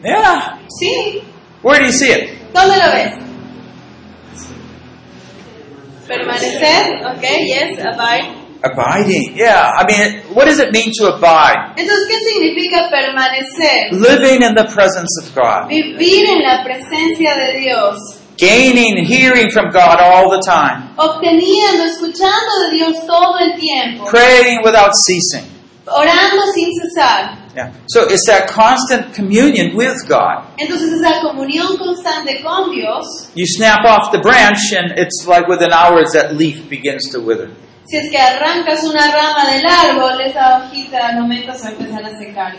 Yeah. Sí. Where do you see it? ¿Dónde lo ves? Permanecer, ok, yes, abide. Abiding. Yeah. I mean, what does it mean to abide? Entonces, ¿qué significa permanecer? Living in the presence of God. Vivir en la presencia de Dios, Gaining hearing from God all the time. obteniendo, escuchando de Dios todo el tiempo, Praying without ceasing. orando sin cesar. Yeah. So it's that constant communion with God. Entonces, esa comunión constante con Dios, You snap off the branch and it's like within hours that leaf begins to wither. si es que arrancas una rama del árbol, esa hojita al momento se va a empezar a secar.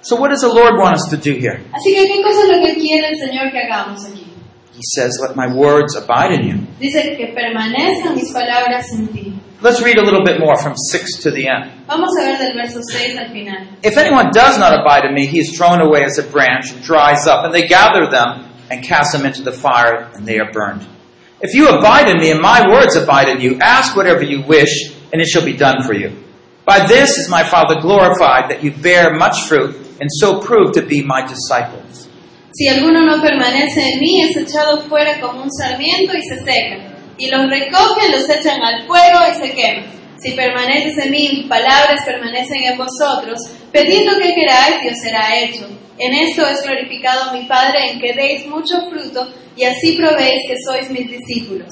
So what does the Lord want us to do here? Así que, ¿qué cosa es lo que quiere el Señor que hagamos aquí? He says, Let my words abide in you. Dice que permanezcan mis palabras en ti. Let's read a little bit more from 6 to the end. Vamos a ver del verso 6 al final. If anyone does not abide in me, he is thrown away as a branch and dries up, and they gather them and cast them into the fire, and they are burned. If you abide in me, and my words abide in you, ask whatever you wish, and it shall be done for you. By this is my Father glorified, that you bear much fruit, and so prove to be my disciples. Si alguno no permanece en mí, es echado fuera como un sarmiento y se seca. Y los recogen, los echan al fuego y se queman. Si permaneces en mí, mis palabras permanecen en vosotros, pedid lo que queráis y os será hecho. En esto es glorificado mi Padre, en que deis mucho fruto y así probéis que sois mis discípulos.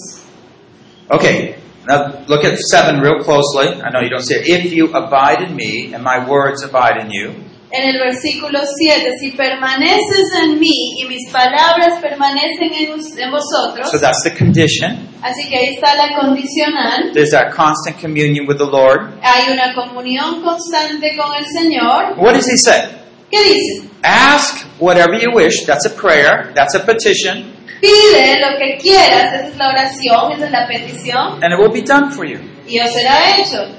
Okay, now look at 7 real closely. I know you don't see it. If you abide in me, and my words abide in you, En el versículo 7, si permaneces en mí y mis palabras permanecen en, en vosotros, so that's the condition. así que ahí está la condicional, There's that constant communion with the Lord. hay una comunión constante con el Señor. What does he say? ¿Qué dice? Ask whatever you wish. That's a prayer. That's a petition. Pide lo que quieras, esa es la oración, esa es la petición, And it will be done for you. y os será hecho.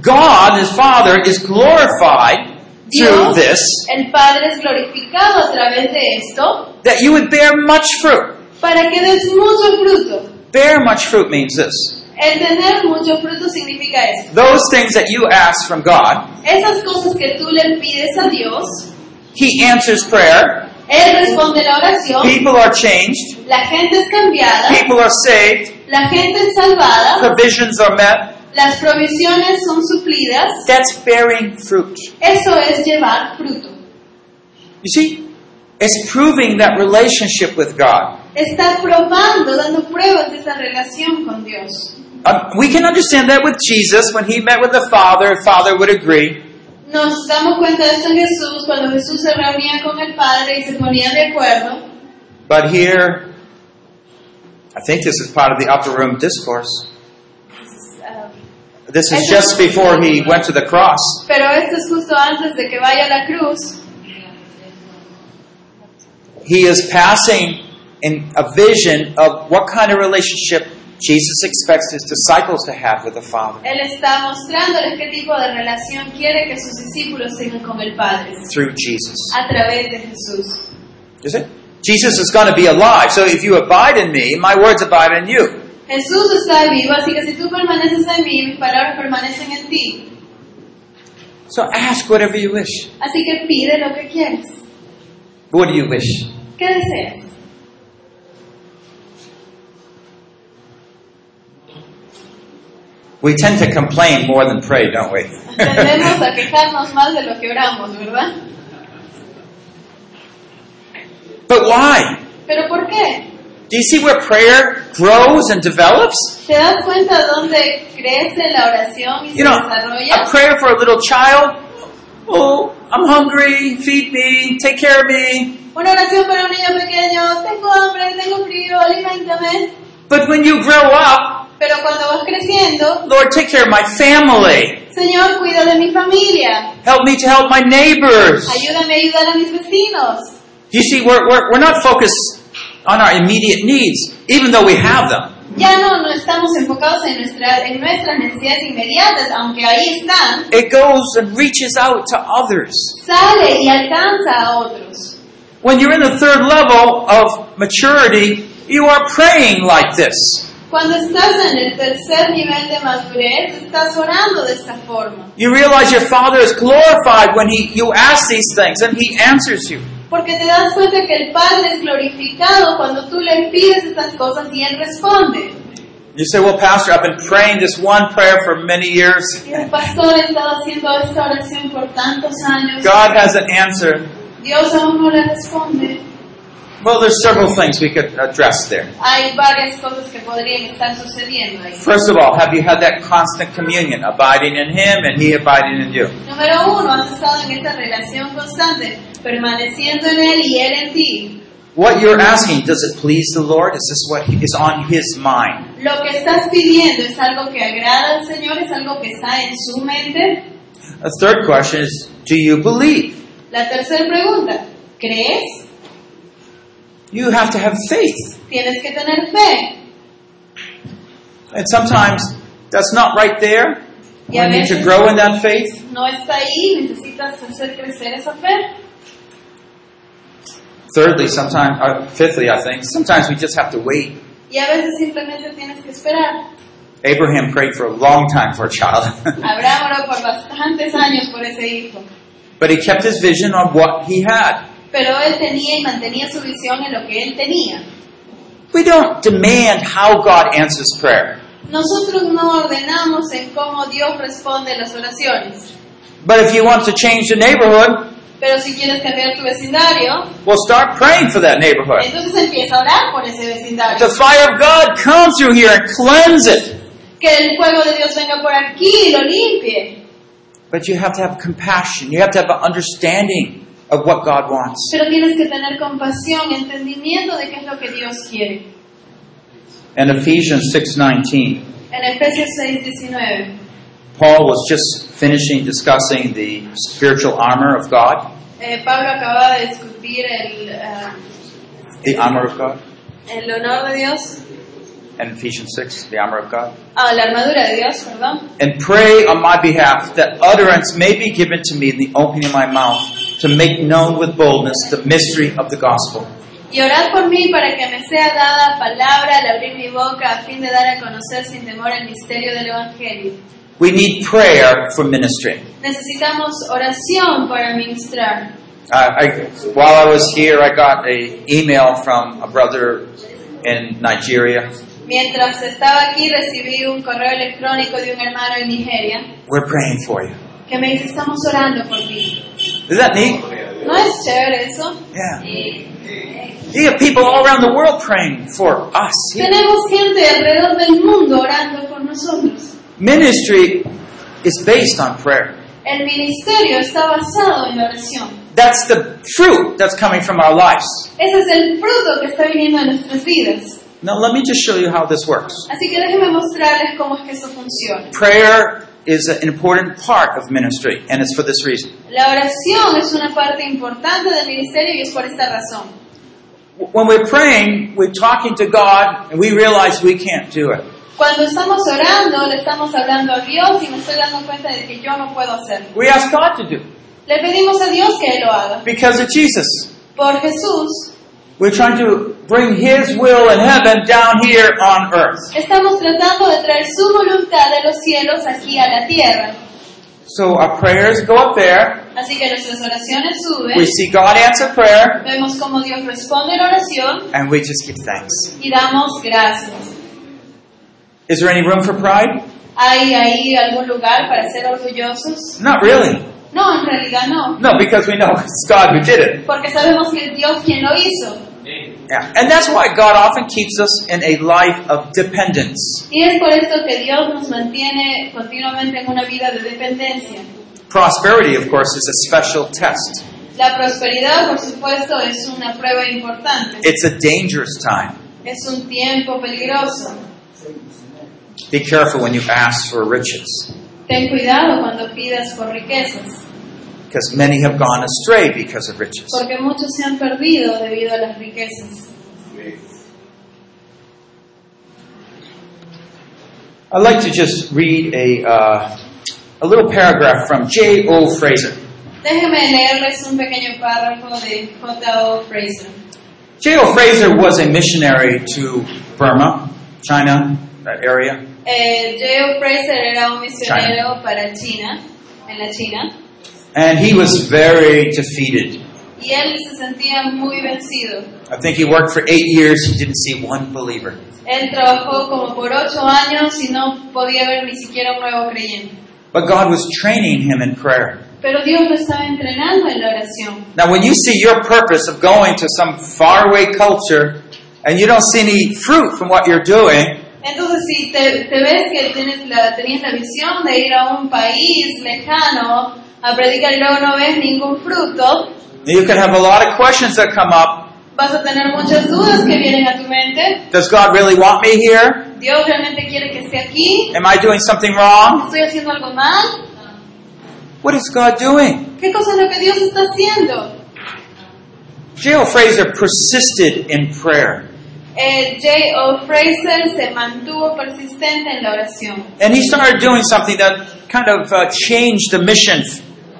God, his Father, is glorified Dios, this, el Padre es glorificado a través de esto, that you would bear much fruit. para que des mucho fruto. Bear much fruit means this. El tener mucho fruto significa eso. Those things that you ask from God, Esas cosas que tú le pides a Dios, he answers prayer. Él responde la oración, People are changed. la gente es cambiada, People are saved. la gente es salvada, Provisions are met. Las provisiones son suplidas. That's bearing fruit. Eso es llevar fruto. You see? It's proving that relationship with God. Está probando, dando pruebas de esa relación con Dios. Um, we can understand that with Jesus. When he met with the Father, Father would agree. Nos damos cuenta de esto en Jesús, cuando Jesús se reunía con el Padre y se ponía de acuerdo. But here, I think this is part of the upper room discourse. This is just before he went to the cross. Pero esto es justo antes de que vaya a la cruz. He is passing in a vision of what kind of relationship Jesus expects his disciples to have with the Father Él está mostrándoles qué tipo de relación quiere que sus discípulos tengan con el Padre through Jesus. a través de Jesús. You see? Jesus is going to be alive. So if you abide in me, my words abide in you. Jesús está vivo, así que si tú permaneces en mí, mis palabras permanecen en ti. So ask whatever you wish. Así que pide lo que quieres. What do you wish? ¿Qué deseas? We tend to complain more than pray, don't we? Tendemos a quejarnos más de lo que oramos, ¿verdad? but why? ¿Pero por qué? Do you see where prayer grows and develops? ¿Te das cuenta dónde crece la oración y se You know, desarrolla? a prayer for a little child. Oh, I'm hungry. Feed me. Take care of me. Una oración para un niño pequeño, tengo hambre, tengo frío, alimentame. But when you grow up, Pero cuando vas creciendo, Lord, take care of my family. Señor, cuida de mi familia, Help me to help my neighbors. ayúdame a ayudar a mis vecinos. You see, we're, we're, we're not focused on our immediate needs, even though we have them. Ya no, no estamos enfocados en, nuestra, en nuestras necesidades inmediatas, aunque ahí están, It goes and reaches out to others. sale y alcanza a otros. When you're in the third level of maturity, you are praying like this. Cuando estás en el tercer nivel de madurez, estás orando de esta forma. You realize your Father is glorified when he, you ask these things and He answers you. Porque te das cuenta que el Padre es glorificado cuando tú le pides estas cosas y Él responde. You say, Well, Pastor, I've been praying this one prayer for many years. Y el pastor ha estado haciendo esta oración por tantos años. God hasn't answered. Dios aún no le responde. Well, there's several things we could address there. Hay varias cosas que podrían estar sucediendo ahí. First of all, have you had that constant communion, abiding in Him and He abiding in you? Número uno, has estado en esa relación constante, permaneciendo en Él y Él en ti. What you're asking, does it please the Lord? Is this what is on His mind? Lo que estás pidiendo es algo que agrada al Señor, es algo que está en su mente. A third question is, do you believe? La tercera pregunta, ¿crees? You have to have faith. Tienes que tener fe. And sometimes that's not right there. We Y a need to grow in that faith. no está ahí, necesitas hacer crecer esa fe. Thirdly, sometimes, or fifthly, I think, sometimes we just have to wait. Y a veces simplemente tienes que esperar. Abraham prayed for a long time for a child, Abraham oró por bastantes años por ese hijo, but he kept his vision on what he had. Pero él tenía y mantenía su visión en lo que él tenía. We don't demand how God answers prayer, Nosotros no ordenamos en cómo Dios responde las oraciones, but if you want to change the neighborhood, pero si quieres cambiar tu vecindario, well, start praying for that neighborhood. entonces empieza a orar por ese vecindario. The fire of God come through here and cleanse it. Que el fuego de Dios venga por aquí y lo limpie. But you have to have compassion. You have to have an understanding of what God wants. Pero tienes que tener compasión, entendimiento de qué es lo que Dios quiere. In Ephesians 6:19, En Efesios 6:19, Paul was just finishing discussing the spiritual armor of God, eh, Pablo acaba de discutir el, eh, the armor of God. el honor de Dios, In Ephesians 6, the armor of God. ah, la armadura de Dios, perdón. And pray on my behalf that utterance may be given to me in the opening of my mouth to make known with boldness the mystery of the gospel. Y orad por mí para que me sea dada palabra al abrir mi boca a fin de dar a conocer sin temor el misterio del Evangelio. We need prayer for ministry. Necesitamos oración para ministrar. Uh, I, while I was here, I got an email from a brother in Nigeria. Mientras estaba aquí recibí un correo electrónico de un hermano en Nigeria We're praying for you. Que me dice estamos orando por ti. Is that neat? ¿No es chévere eso? Yeah. You have people all around the world praying for us. tenemos gente alrededor del mundo orando por nosotros. Ministry is based on prayer. El ministerio está basado en la oración. That's the fruit that's coming from our lives. Ese es el fruto que está viniendo de nuestras vidas. Now, let me just show you how this works. Así que déjenme mostrarles cómo es que eso funciona. Prayer is an important part of ministry, and it's for this reason. La oración es una parte importante del ministerio y es por esta razón. when we're praying, we're talking to God and we realize we can't do it. Cuando estamos orando, le estamos hablando a Dios y me estoy dando cuenta de que yo no puedo hacerlo. We ask God to do it Le pedimos a Dios que Él lo haga. because of Jesus. Por Jesús, We're trying to bring His will in heaven down here on earth. estamos tratando de traer su voluntad de los cielos aquí a la tierra. So our prayers go up there. Así que nuestras oraciones suben, We see God answer prayer vemos cómo Dios responde la oración and we just give thanks. y damos gracias. Is there any room for pride? ¿Hay ahí algún lugar para ser orgullosos? Not really. No, en realidad no, No, because we know it's God who did it. porque sabemos que es Dios quien lo hizo. Yeah. And that's why God often keeps us in a life of dependence. Y es por esto que Dios nos mantiene continuamente en una vida de dependencia. Prosperity, of course, is a special test. La prosperidad, por supuesto, es una prueba importante. It's a dangerous time. Es un tiempo peligroso. Be careful when you ask for riches, Ten cuidado cuando pidas por riquezas, because many have gone astray because of riches. porque muchos se han perdido debido a las riquezas. I'd like to just read a, uh, a little paragraph from J.O. Fraser. Déjenme leerles un pequeño párrafo de J.O. Fraser. J.O. Fraser was a missionary to Burma, China, that area. Eh, J.O. Fraser era un misionero para China, en la China, And he was very defeated. y él se sentía muy vencido. I think he worked for eight years, he didn't see one believer. Él trabajó como por ocho años y no podía ver ni siquiera un nuevo creyente. But God was training him in prayer. Pero Dios lo estaba entrenando en la oración. Now, when you see your purpose of going to some faraway culture and you don't see any fruit from what you're doing, Entonces, si te, te ves que tienes la, tenías la visión de ir a un país lejano a predicar y luego no ves ningún fruto, you can have a lot of questions that come up. vas a tener muchas dudas que vienen a tu mente. Does God really want me here? Dios realmente quiere que esté aquí. Am I doing something wrong? ¿Estoy haciendo algo mal? What is God doing? ¿Qué cosa es lo que Dios está haciendo? J.O. Fraser persisted in prayer. Eh, J. O. Fraser se mantuvo persistente en la oración. And he started doing something that kind of uh, changed the mission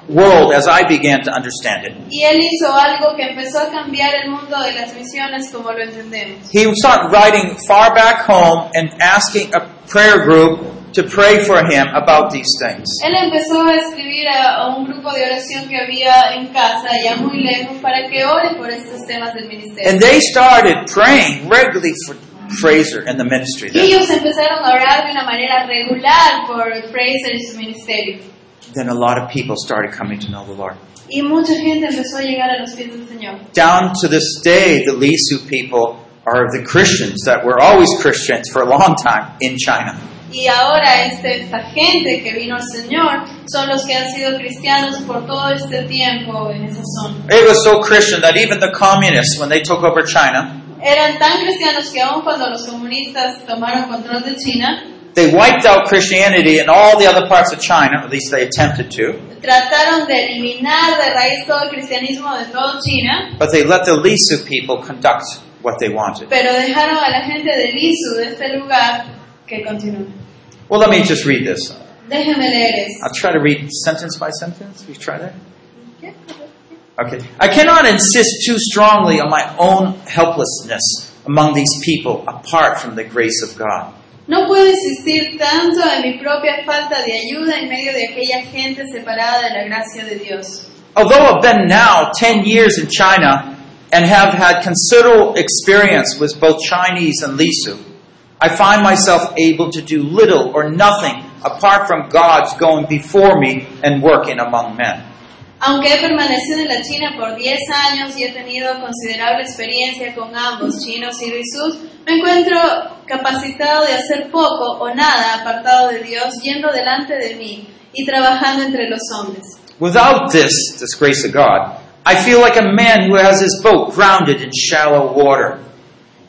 world as I began to understand it. Y él hizo algo que empezó a cambiar el mundo de las misiones como lo entendemos. He started writing far back home and asking a prayer group to pray for him about these things. Él empezó a escribir a, a un grupo de oración que había en casa, ya muy lejos, para que ore por estos temas del ministerio. And they started praying regularly for Fraser and the ministry there. ellos empezaron a orar de una manera regular por Fraser y su ministerio. Then a lot of people started coming to know the Lord. Y mucha gente empezó a llegar a los pies del Señor. Down to this day, the Lisu people are the Christians that were always Christians for a long time in China. Y ahora este, esta gente que vino al Señor son los que han sido cristianos por todo este tiempo en esa zona. It was so Christian that even the communists, when they took over China, Eran tan cristianos que aun cuando los comunistas tomaron control de China, they wiped out Christianity in all the other parts of China, at least they attempted to, trataron de eliminar de raíz todo el cristianismo de todo China, but they let the Lisu people conduct what they wanted. pero dejaron a la gente de Lisu de este lugar que continúe. Well, let me just read this. Déjeme leer esto. I'll try to read sentence by sentence. We try that? Okay. I cannot insist too strongly on my own helplessness among these people apart from the grace of God. No puedo insistir tanto en mi propia falta de ayuda en medio de aquella gente separada de la gracia de Dios. Although I've been now 10 years in China and have had considerable experience with both Chinese and Lisu, I find myself able to do little or nothing apart from God's going before me and working among men. Aunque he permanecido en la China por 10 años y he tenido considerable experiencia con ambos, chinos y risús, me encuentro capacitado de hacer poco o nada apartado de Dios, yendo delante de mí y trabajando entre los hombres. Without this, this grace of God, I feel like a man who has his boat grounded in shallow water.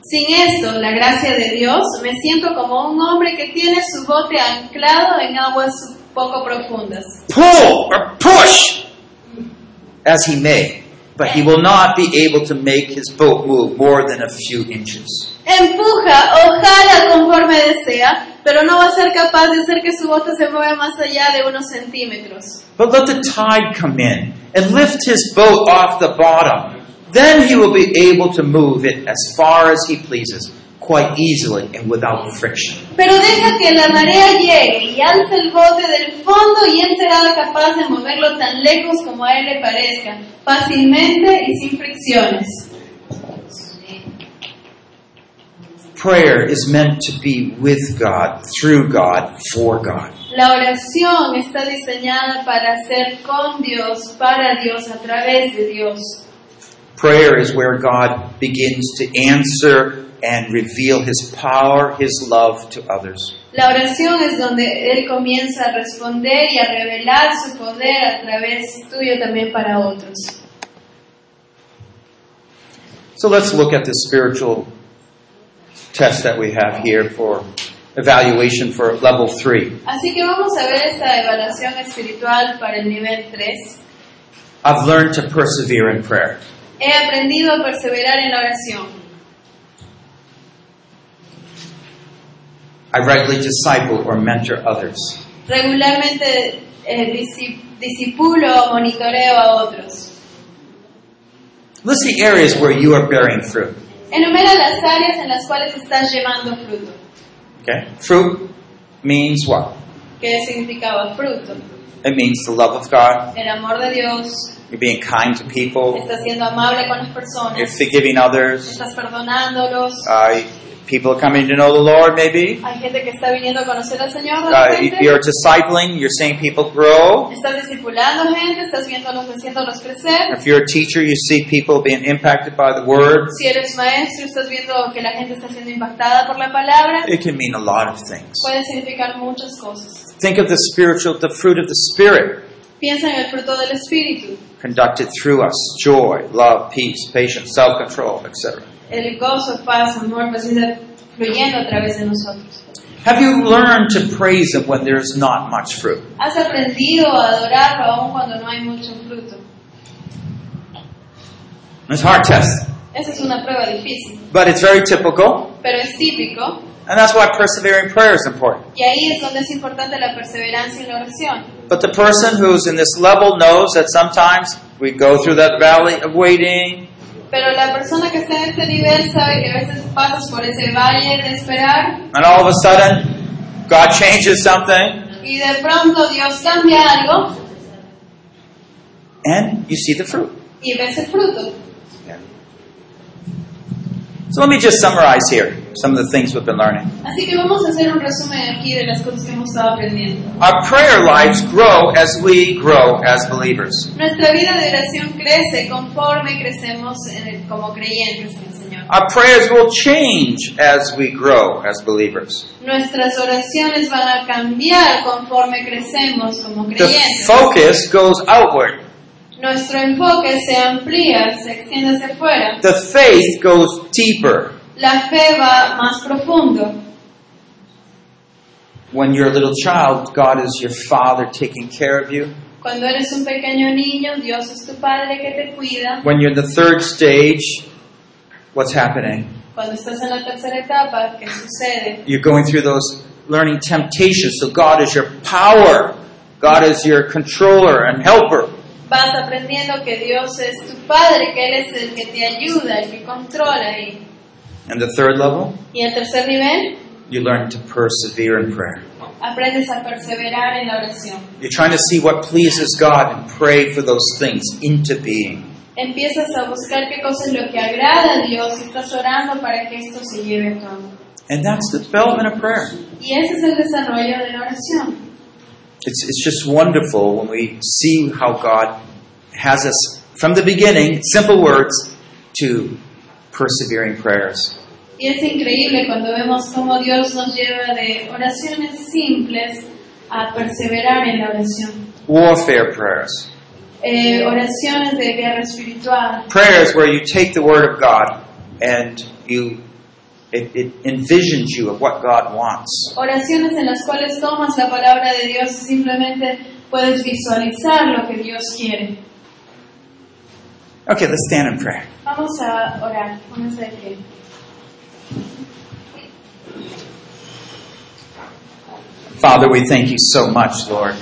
Sin esto, la gracia de Dios, me siento como un hombre que tiene su bote anclado en aguas poco profundas. Pull or push as he may. but he will not be able to make his boat move more than a few inches. Empuja o jala conforme desea, pero no va a ser capaz de hacer que su bote se mueva más allá de unos centímetros. But let the tide come in and lift his boat off the bottom. Then he will be able to move it as far as he pleases, quite easily and without friction. Pero deja que la marea llegue y alce el bote del fondo y él será capaz de moverlo tan lejos como a él le parezca, fácilmente y sin fricciones. Prayer is meant to be with God, through God, for God. La oración está diseñada para ser con Dios, para Dios, a través de Dios. Prayer is where God begins to answer and reveal his power, his love to others. La oración es donde Él comienza a responder y a revelar su poder a través tuyo también para otros. So let's look at the spiritual test that we have here for evaluation for level 3. Así que vamos a ver esta evaluación espiritual para el nivel 3. I've learned to persevere in prayer. He aprendido a perseverar en la oración. I regularly disciple or mentor others. Regularmente eh, disi- disipulo o monitoreo a otros. List the areas where you are bearing fruit. Enumera las áreas en las cuales estás llevando fruto. Okay? Fruit means what? ¿Qué significaba fruto? It means the love of God. El amor de Dios, You're being kind to people. estás siendo amable con las You're personas, forgiving others. estás perdonándolos. Uh, people are coming to know the Lord, maybe. Hay gente que está viniendo a conocer al Señor Uh, you're discipling. You're seeing people grow. Estás discipulando gente, estás viéndolos, haciéndolos crecer. If you're a teacher, you see people being impacted by the Word. Si eres maestro, estás viendo que la gente está siendo impactada por la palabra. It can mean a lot of things. Puede significar muchas cosas. Think of the spiritual, the fruit of the Spirit Piensa en el fruto del Espíritu, conducted through us joy, love, peace, patience, self control, etc. el gozo, paz, amor, paciencia fluyendo a través de nosotros. Have you learned to praise Him when there's not much fruit? Has aprendido a adorarlo aun cuando no hay mucho fruto. It's a hard test, Esa es una prueba difícil, but it's very typical, pero es típico and that's why persevering prayer is important. y ahí es donde es importante la perseverancia en la oración. But the person who's in this level knows that sometimes we go through that valley of waiting, Pero la persona que está en este nivel sabe que a veces pasas por ese valle de esperar and all of a sudden, God changes something, y de pronto Dios cambia algo and you see the fruit. y ves el fruto. So let me just summarize here some of the things we've been learning. Así que vamos a hacer un resumen aquí de las cosas que hemos estado aprendiendo. Our prayer lives grow as we grow as believers. Nuestra vida de oración crece conforme crecemos el- como creyentes en el Señor. Our prayers will change as we grow as believers. Nuestras oraciones van a cambiar conforme crecemos como The focus goes outward. Nuestro enfoque se amplía, se extiende hacia afuera. The faith goes deeper. La fe va más profundo. When you're a little child, God is your father taking care of you. Cuando eres un pequeño niño, Dios es tu Padre que te cuida. When you're in the third stage, what's happening? Cuando estás en la tercera etapa, ¿qué sucede? You're going through those learning temptations. So God is your power. God is your controller and helper. Vas aprendiendo que Dios es tu Padre, que Él es el que te ayuda, el que controla. Y, And the third level, y el tercer nivel, you learn to persevere in prayer. aprendes a perseverar en la oración. You're trying to see what pleases God and pray for those things into being. Empiezas a buscar qué cosa es lo que agrada a Dios y estás orando para que esto se lleve a cabo. And that's the development of prayer. Y ese es el desarrollo de la oración. It's, it's just wonderful when we see how God has us from the beginning, simple words, to persevering prayers. Y es increíble cuando vemos cómo Dios nos lleva de oraciones simples a perseverar en la oración. Warfare prayers. Eh, oraciones de guerra espiritual. Prayers where you take the Word of God and you it, it envisions you of what God wants. Oraciones en las cuales tomas la palabra de Dios y simplemente puedes visualizar lo que Dios quiere. Okay, let's stand in prayer. Vamos a orar. De pie. Father, we thank you so much, Lord,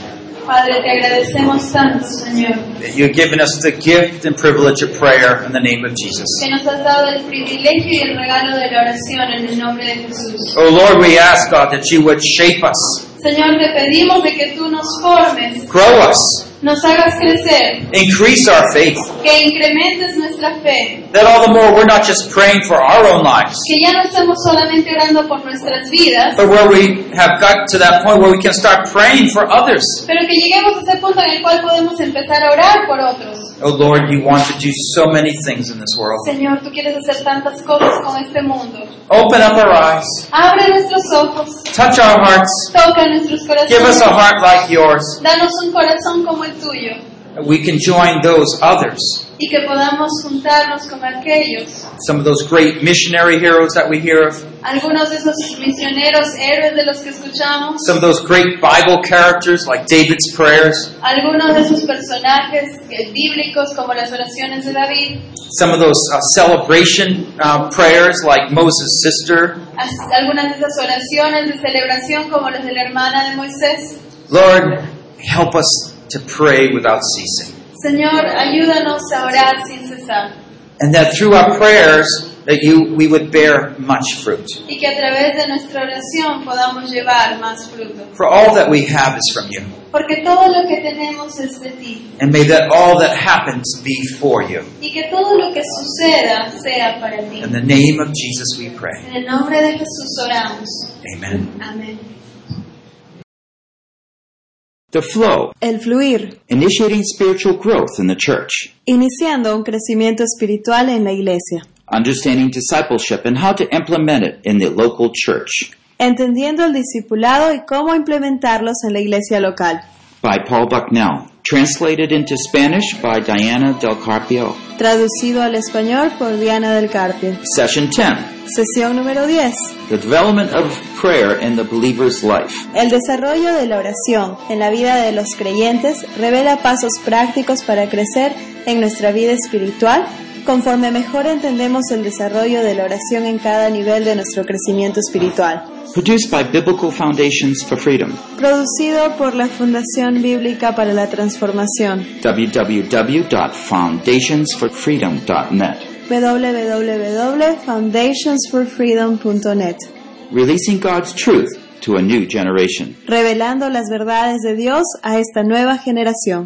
Padre, te agradecemos tanto, Señor, that you've given us the gift and privilege of prayer in the name of Jesus. que nos has dado el privilegio y el regalo de la oración en el nombre de Jesús. Oh Lord, we ask, God, that you would shape us, Señor, te pedimos de que tú nos formes, grow us, nos hagas crecer, increase our faith, que incrementes nuestra fe, that all the more we're not just praying for our own lives, que ya no estemos solamente orando por nuestras vidas, but where we have got to that point where we can start praying for others. pero que lleguemos a ese punto en el cual podemos empezar a orar por otros. Oh Lord, you want to do so many things in this world. Señor, tú quieres hacer tantas cosas con este mundo. Open up our eyes, Abre nuestros ojos, touch our hearts, toca nuestros give us a heart like yours, danos un corazón como el tuyo we can join those others. y que podamos juntarnos con aquellos, Some of those great missionary heroes that we hear of, algunos de esos misioneros héroes de los que escuchamos, some of those great Bible characters like David's prayers, algunos de esos personajes bíblicos como las oraciones de David, some of those uh, celebration uh, prayers like Moses' sister. algunas de esas oraciones de celebración como las de la hermana de Moisés. Lord, help us to pray without ceasing. Señor, ayúdanos a orar sin cesar And that through our prayers that you we would bear much fruit. y que a través de nuestra oración podamos llevar más fruto. For all that we have is from you. Porque todo lo que tenemos es de ti And may that all that happens be for you. y que todo lo que suceda sea para ti. In the name of Jesus we pray. En el nombre de Jesús oramos. Amen. Amén. The flow, El fluir, initiating spiritual growth in the church. iniciando un crecimiento espiritual en la iglesia, Understanding discipleship and how to implement it in the local church. entendiendo el discipulado y cómo implementarlos en la iglesia local. By Paul Bucknell. Translated into Spanish by Diana Del Carpio. Traducido al español por Diana del Carpio. Session 10. Sesión número 10. The development of prayer in the believer's life. El desarrollo de la oración en la vida de los creyentes revela pasos prácticos para crecer en nuestra vida espiritual conforme mejor entendemos el desarrollo de la oración en cada nivel de nuestro crecimiento espiritual. Produced by Biblical Foundations for Freedom. Producido por la Fundación Bíblica para la Transformación. www.foundationsforfreedom.net. www.foundationsforfreedom.net. Releasing God's truth to a new generation. Revelando las verdades de Dios a esta nueva generación.